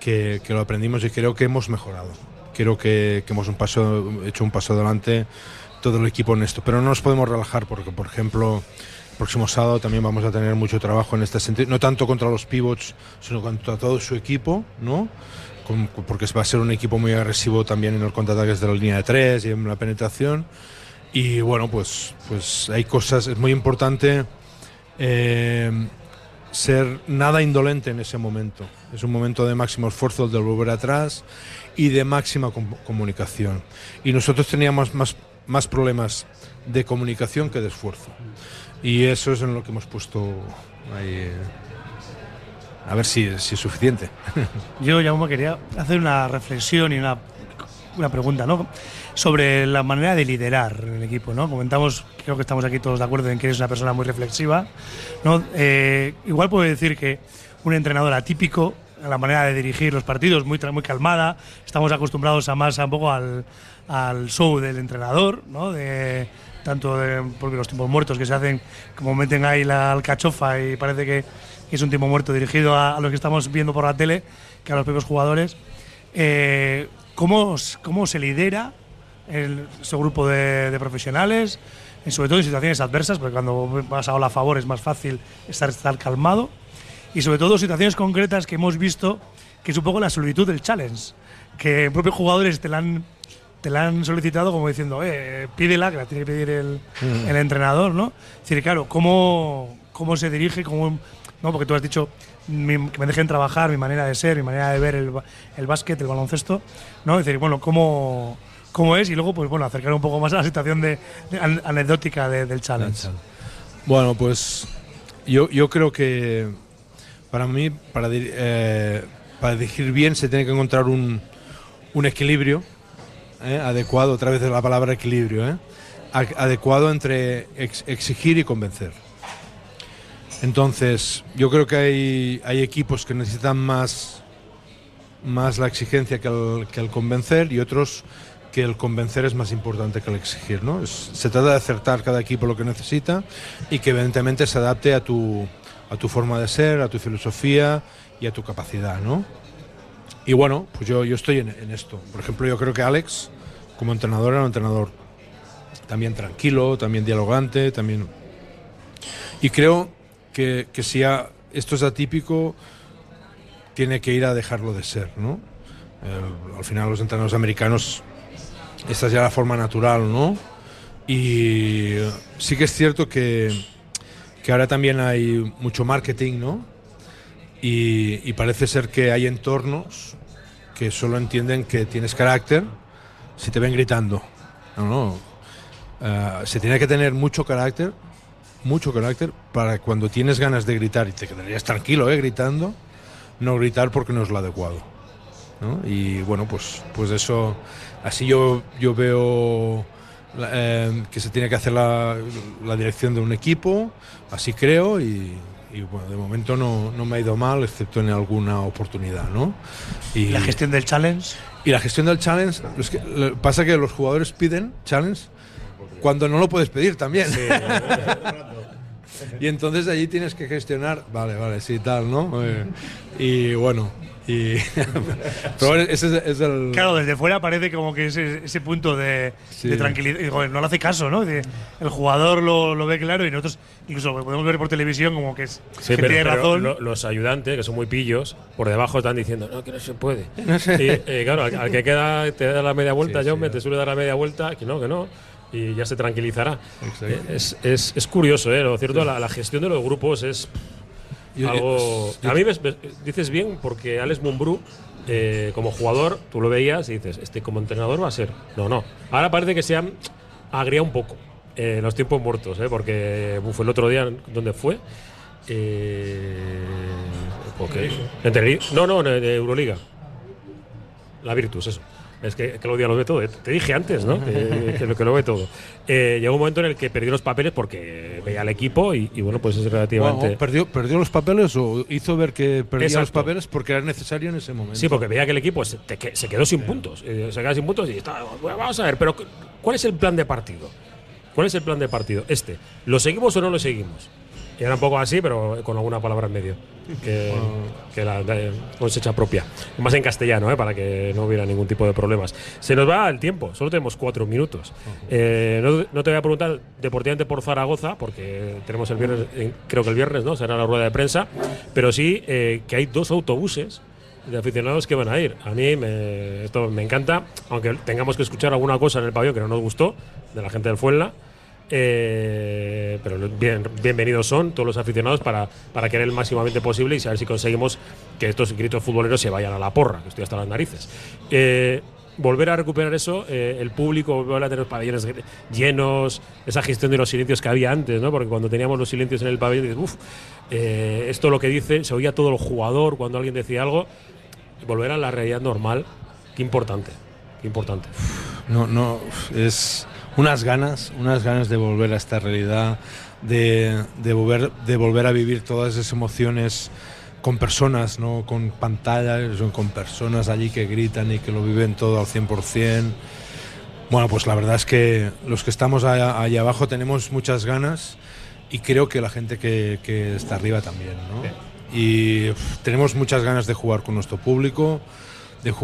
S2: que, que lo aprendimos y creo que hemos mejorado. Creo que, que hemos un paso, hecho un paso adelante todo el equipo en esto. Pero no nos podemos relajar porque, por ejemplo, próximo sábado también vamos a tener mucho trabajo en este sentido, no tanto contra los pivots, sino contra todo su equipo, ¿no? Con- porque va a ser un equipo muy agresivo también en los contraataques de la línea de tres y en la penetración. Y bueno, pues, pues hay cosas, es muy importante eh, ser nada indolente en ese momento. Es un momento de máximo esfuerzo el de volver atrás y de máxima com- comunicación. Y nosotros teníamos más, más problemas de comunicación que de esfuerzo. Y eso es en lo que hemos puesto ahí. eh, A ver si, si es suficiente.
S11: Yo, ya me quería hacer una reflexión y una, una pregunta, ¿no? Sobre la manera de liderar el equipo, ¿no? Comentamos, creo que estamos aquí todos de acuerdo en que eres una persona muy reflexiva, ¿no? Eh, igual puedo decir que un entrenador atípico, la manera de dirigir los partidos, muy, muy calmada, estamos acostumbrados a más a un poco al, al show del entrenador, ¿no? De, tanto de, porque los tiempos muertos que se hacen, como meten ahí la alcachofa y parece que es un tiempo muerto dirigido a, a lo que estamos viendo por la tele, que a los propios jugadores. Eh, ¿cómo, ¿Cómo se lidera el, ese grupo de, de profesionales? Y sobre todo en situaciones adversas, porque cuando vas a ola a favor es más fácil estar, estar calmado. Y sobre todo situaciones concretas que hemos visto, que es un poco la solicitud del challenge, que propios jugadores te la han, te la han solicitado como diciendo, eh, pídela, que la tiene que pedir el,
S12: Mm.
S11: el entrenador, ¿no? Es decir, claro, ¿cómo, cómo se dirige? Cómo, ¿no? Porque tú has dicho mi- que me dejen trabajar, mi manera de ser, mi manera de ver el, el básquet, el baloncesto, ¿no? Es decir, bueno, ¿cómo, cómo es? Y luego, pues bueno, acercar un poco más a la situación de, de an- anecdótica de- del challenge.
S2: Bueno, pues yo, yo creo que para mí, para, dir- eh, para dirigir bien se tiene que encontrar un, un equilibrio ¿eh? adecuado, otra vez la palabra equilibrio, ¿eh? Adecuado entre ex- exigir y convencer. Entonces, yo creo que hay, hay equipos que necesitan más, más la exigencia que el, que convencer y otros que el convencer es más importante que el exigir. ¿no? Se trata de acertar cada equipo lo que necesita y que evidentemente se adapte a tu, a tu forma de ser, a tu filosofía y a tu capacidad. ¿no? Y bueno, pues yo, yo estoy en, esto. Por ejemplo, yo creo que Alex, como entrenador, era un entrenador también tranquilo, también dialogante, también... Y creo que, que si esto es atípico, tiene que ir a dejarlo de ser, ¿no? El- al final los entrenadores americanos, esta es ya la forma natural, ¿no? Y eh, sí que es cierto que, que ahora también hay mucho marketing, ¿no? Y, parece ser que hay entornos que solo entienden que tienes carácter si te ven gritando. No, no. Eh, se tiene que tener mucho carácter, mucho carácter, para cuando tienes ganas de gritar y te quedarías tranquilo, ¿eh? Gritando, no gritar porque no es lo adecuado. ¿no? Y bueno, pues, pues eso, así yo, yo veo eh, que se tiene que hacer la, la dirección de un equipo, así creo, y, y, bueno, de momento no, no me ha ido mal, excepto en alguna oportunidad. ¿no? Y
S11: La gestión del challenge.
S2: y la gestión del challenge, es que, lo- pasa que los jugadores piden challenge cuando no lo puedes pedir también. y entonces allí tienes que gestionar, vale, vale, sí, tal, ¿no? Eh, y bueno, y. Pero bueno, ese es, es el.
S11: Claro, desde fuera parece como que ese, ese punto de,
S2: Sí.
S11: de tranquilidad. y, joder, no le hace caso, ¿no? De- el jugador lo, lo ve claro y nosotros incluso lo podemos ver por televisión como que es
S1: Sí,
S11: que
S1: pero,
S11: tiene
S1: pero
S11: razón.
S1: lo- los ayudantes, que son muy pillos, por debajo están diciendo, no, que no se puede.
S2: No sé.
S1: Y, eh, claro, al, al que queda, te da la media vuelta, Jaume, te suele dar la media vuelta, que no, que no, y ya se tranquilizará. Eh, Es, es- es curioso, ¿eh? Lo cierto, la, la gestión de los grupos es
S2: Yo-
S1: algo...
S2: yo-
S1: a mí me- me- dices bien, porque Alex Mumbrú, eh, como jugador, tú lo veías y dices, este como entrenador va a ser... No, no. Ahora parece que se han agriado un poco eh, los tiempos muertos, ¿eh? Porque uf, el otro día, ¿dónde fue? Eh, ok. En Tenerife- No, no, en Euroliga. La Virtus, eso. Es que Claudia lo ve todo. eh. Te dije antes, ¿no? que, que lo, que lo ve todo. Eh, llegó un momento en el que perdió los papeles porque veía al equipo y, y bueno, pues es relativamente.
S2: ¿perdió, ¿Perdió los papeles o hizo ver que perdía los papeles porque era necesario en ese momento?
S1: Sí, porque veía que el equipo se, te que- se quedó sin puntos. eh, se quedó sin puntos y estaba. bueno, vamos a ver, pero ¿cuál es el plan de partido? ¿Cuál es el plan de partido? Este. ¿Lo seguimos o no lo seguimos? Y era un poco así, pero con alguna palabra en medio. Que, que la cosecha propia. Más en castellano, ¿eh? para que no hubiera ningún tipo de problemas. Se nos va el tiempo, solo tenemos cuatro minutos. Eh, no, no te voy a preguntar deportivamente por Zaragoza, porque tenemos el viernes, eh, creo que el viernes, ¿no? Será la rueda de prensa, pero sí eh, que hay dos autobuses de aficionados que van a ir. A mí me, esto me encanta, aunque tengamos que escuchar alguna cosa en el pabellón que no nos gustó, de la gente del Fuenla. Eh, pero bien, bienvenidos son todos los aficionados para, para querer el máximamente posible y saber si conseguimos que estos gritos futboleros se vayan a la porra, que estoy hasta las narices. Eh, volver a recuperar eso, eh, el público, volver a tener los pabellones llenos, esa gestión de los silencios que había antes, ¿no? porque cuando teníamos los silencios en el pabellón, eh, esto lo que dice, se oía todo el jugador cuando alguien decía algo, volver a la realidad normal, qué importante, qué importante.
S2: No, no, es unas ganas, unas ganas de volver a esta realidad, de, de volver, de volver a vivir todas esas emociones con personas, no con pantallas, con personas allí que gritan y que lo viven todo al 100%. Bueno, pues la verdad es que los que estamos allá, allá abajo tenemos muchas ganas y creo que la gente que, que está arriba también, ¿no? Y uf, tenemos muchas ganas de jugar con nuestro público, de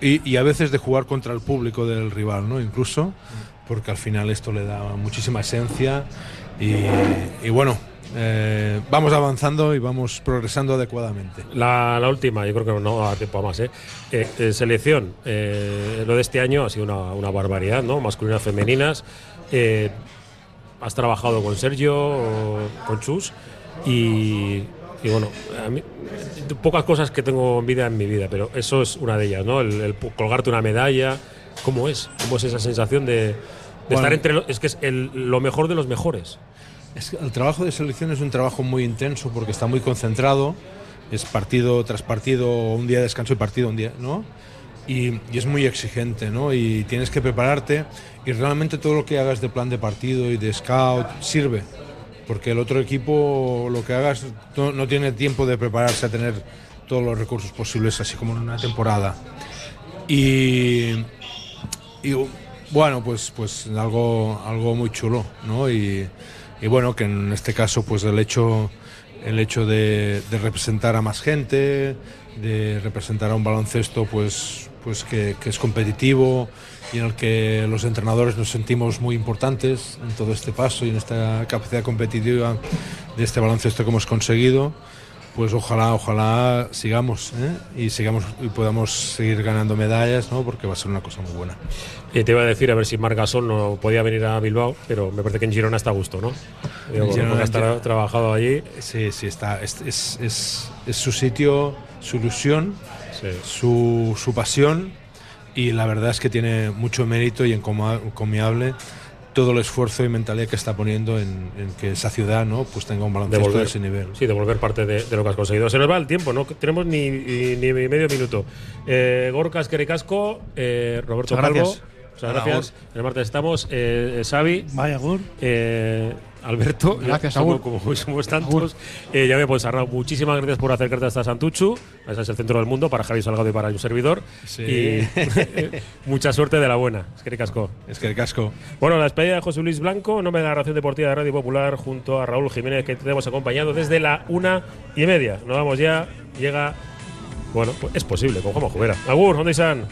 S2: y, y a veces de jugar contra el público del rival, ¿no? Incluso, porque al final esto le da muchísima esencia y, y bueno, eh, vamos avanzando y vamos progresando adecuadamente.
S1: La, la última, yo creo que no va a dar tiempo a más. ¿eh? Eh, eh, selección, eh, lo de este año ha sido una, una barbaridad, ¿no? Masculinas, femeninas. Eh, has trabajado con Sergio, con Chus, y, y bueno, a mí, pocas cosas que tengo en vida en mi vida, pero eso es una de ellas, ¿no? El, el colgarte una medalla, ¿cómo es? ¿Cómo es esa sensación de, de
S2: Bueno.
S1: estar entre los, es que es el- lo mejor de los mejores?
S2: Es que el trabajo de selección es un trabajo muy intenso porque está muy concentrado, es partido tras partido, un día de descanso y partido un día, ¿no? Y, y es muy exigente, ¿no? Y tienes que prepararte y realmente todo lo que hagas de plan de partido y de scout sirve, porque el otro equipo lo que hagas no, no tiene tiempo de prepararse a tener todos los recursos posibles, así como en una temporada. Y, y, bueno, pues, pues algo, algo muy chulo, ¿no? Y, y bueno, que en este caso, pues el hecho, el hecho de, representar a más gente, de representar a un baloncesto, pues, pues que, que es competitivo y en el que los entrenadores nos sentimos muy importantes en todo este paso y en esta capacidad competitiva de este baloncesto que hemos conseguido pues ojalá, ojalá sigamos ¿eh? y sigamos y podamos seguir ganando medallas, ¿no? Porque va a ser una cosa muy buena.
S1: Y te iba a decir a ver si Marc Gasol no podía venir a Bilbao, pero me parece que en Girona está a gusto, ¿no? Digo,
S2: Girona-
S1: está trabajado allí.
S2: Sí, sí, está. Es, es, es- es su sitio, su ilusión, su, su pasión y la verdad es que tiene mucho mérito y encomiable todo el esfuerzo y mentalidad que está poniendo en, en que esa ciudad no pues tenga un baloncesto de ese nivel.
S1: Sí, devolver parte de, de lo que has conseguido. Se nos va el tiempo, no tenemos ni, ni, ni medio minuto. Eh, Gorka Esquericasco, eh, Roberto
S3: Muchas
S1: Calvo.
S3: gracias.
S1: Muchas gracias. El martes estamos. Eh, Xavi.
S11: Vaya, Gur.
S1: Eh, Alberto.
S11: Gracias, Agur.
S1: como somos tantos. Eh, ya me puedes Arnau, muchísimas gracias por acercarte hasta Santuchu. Ese es el centro del mundo para Javi Salgado y para un servidor.
S2: Sí.
S1: Y mucha suerte de la buena. Esquericasco.
S2: Esquericasco.
S1: Bueno, la despedida de José Luis Blanco, nombre de la narración deportiva de Radio Popular, junto a Raúl Jiménez, que te hemos acompañado desde la una y media. Nos vamos ya, llega. Bueno, pues es posible, con Juanma Jubera. Agur, ¿dónde están?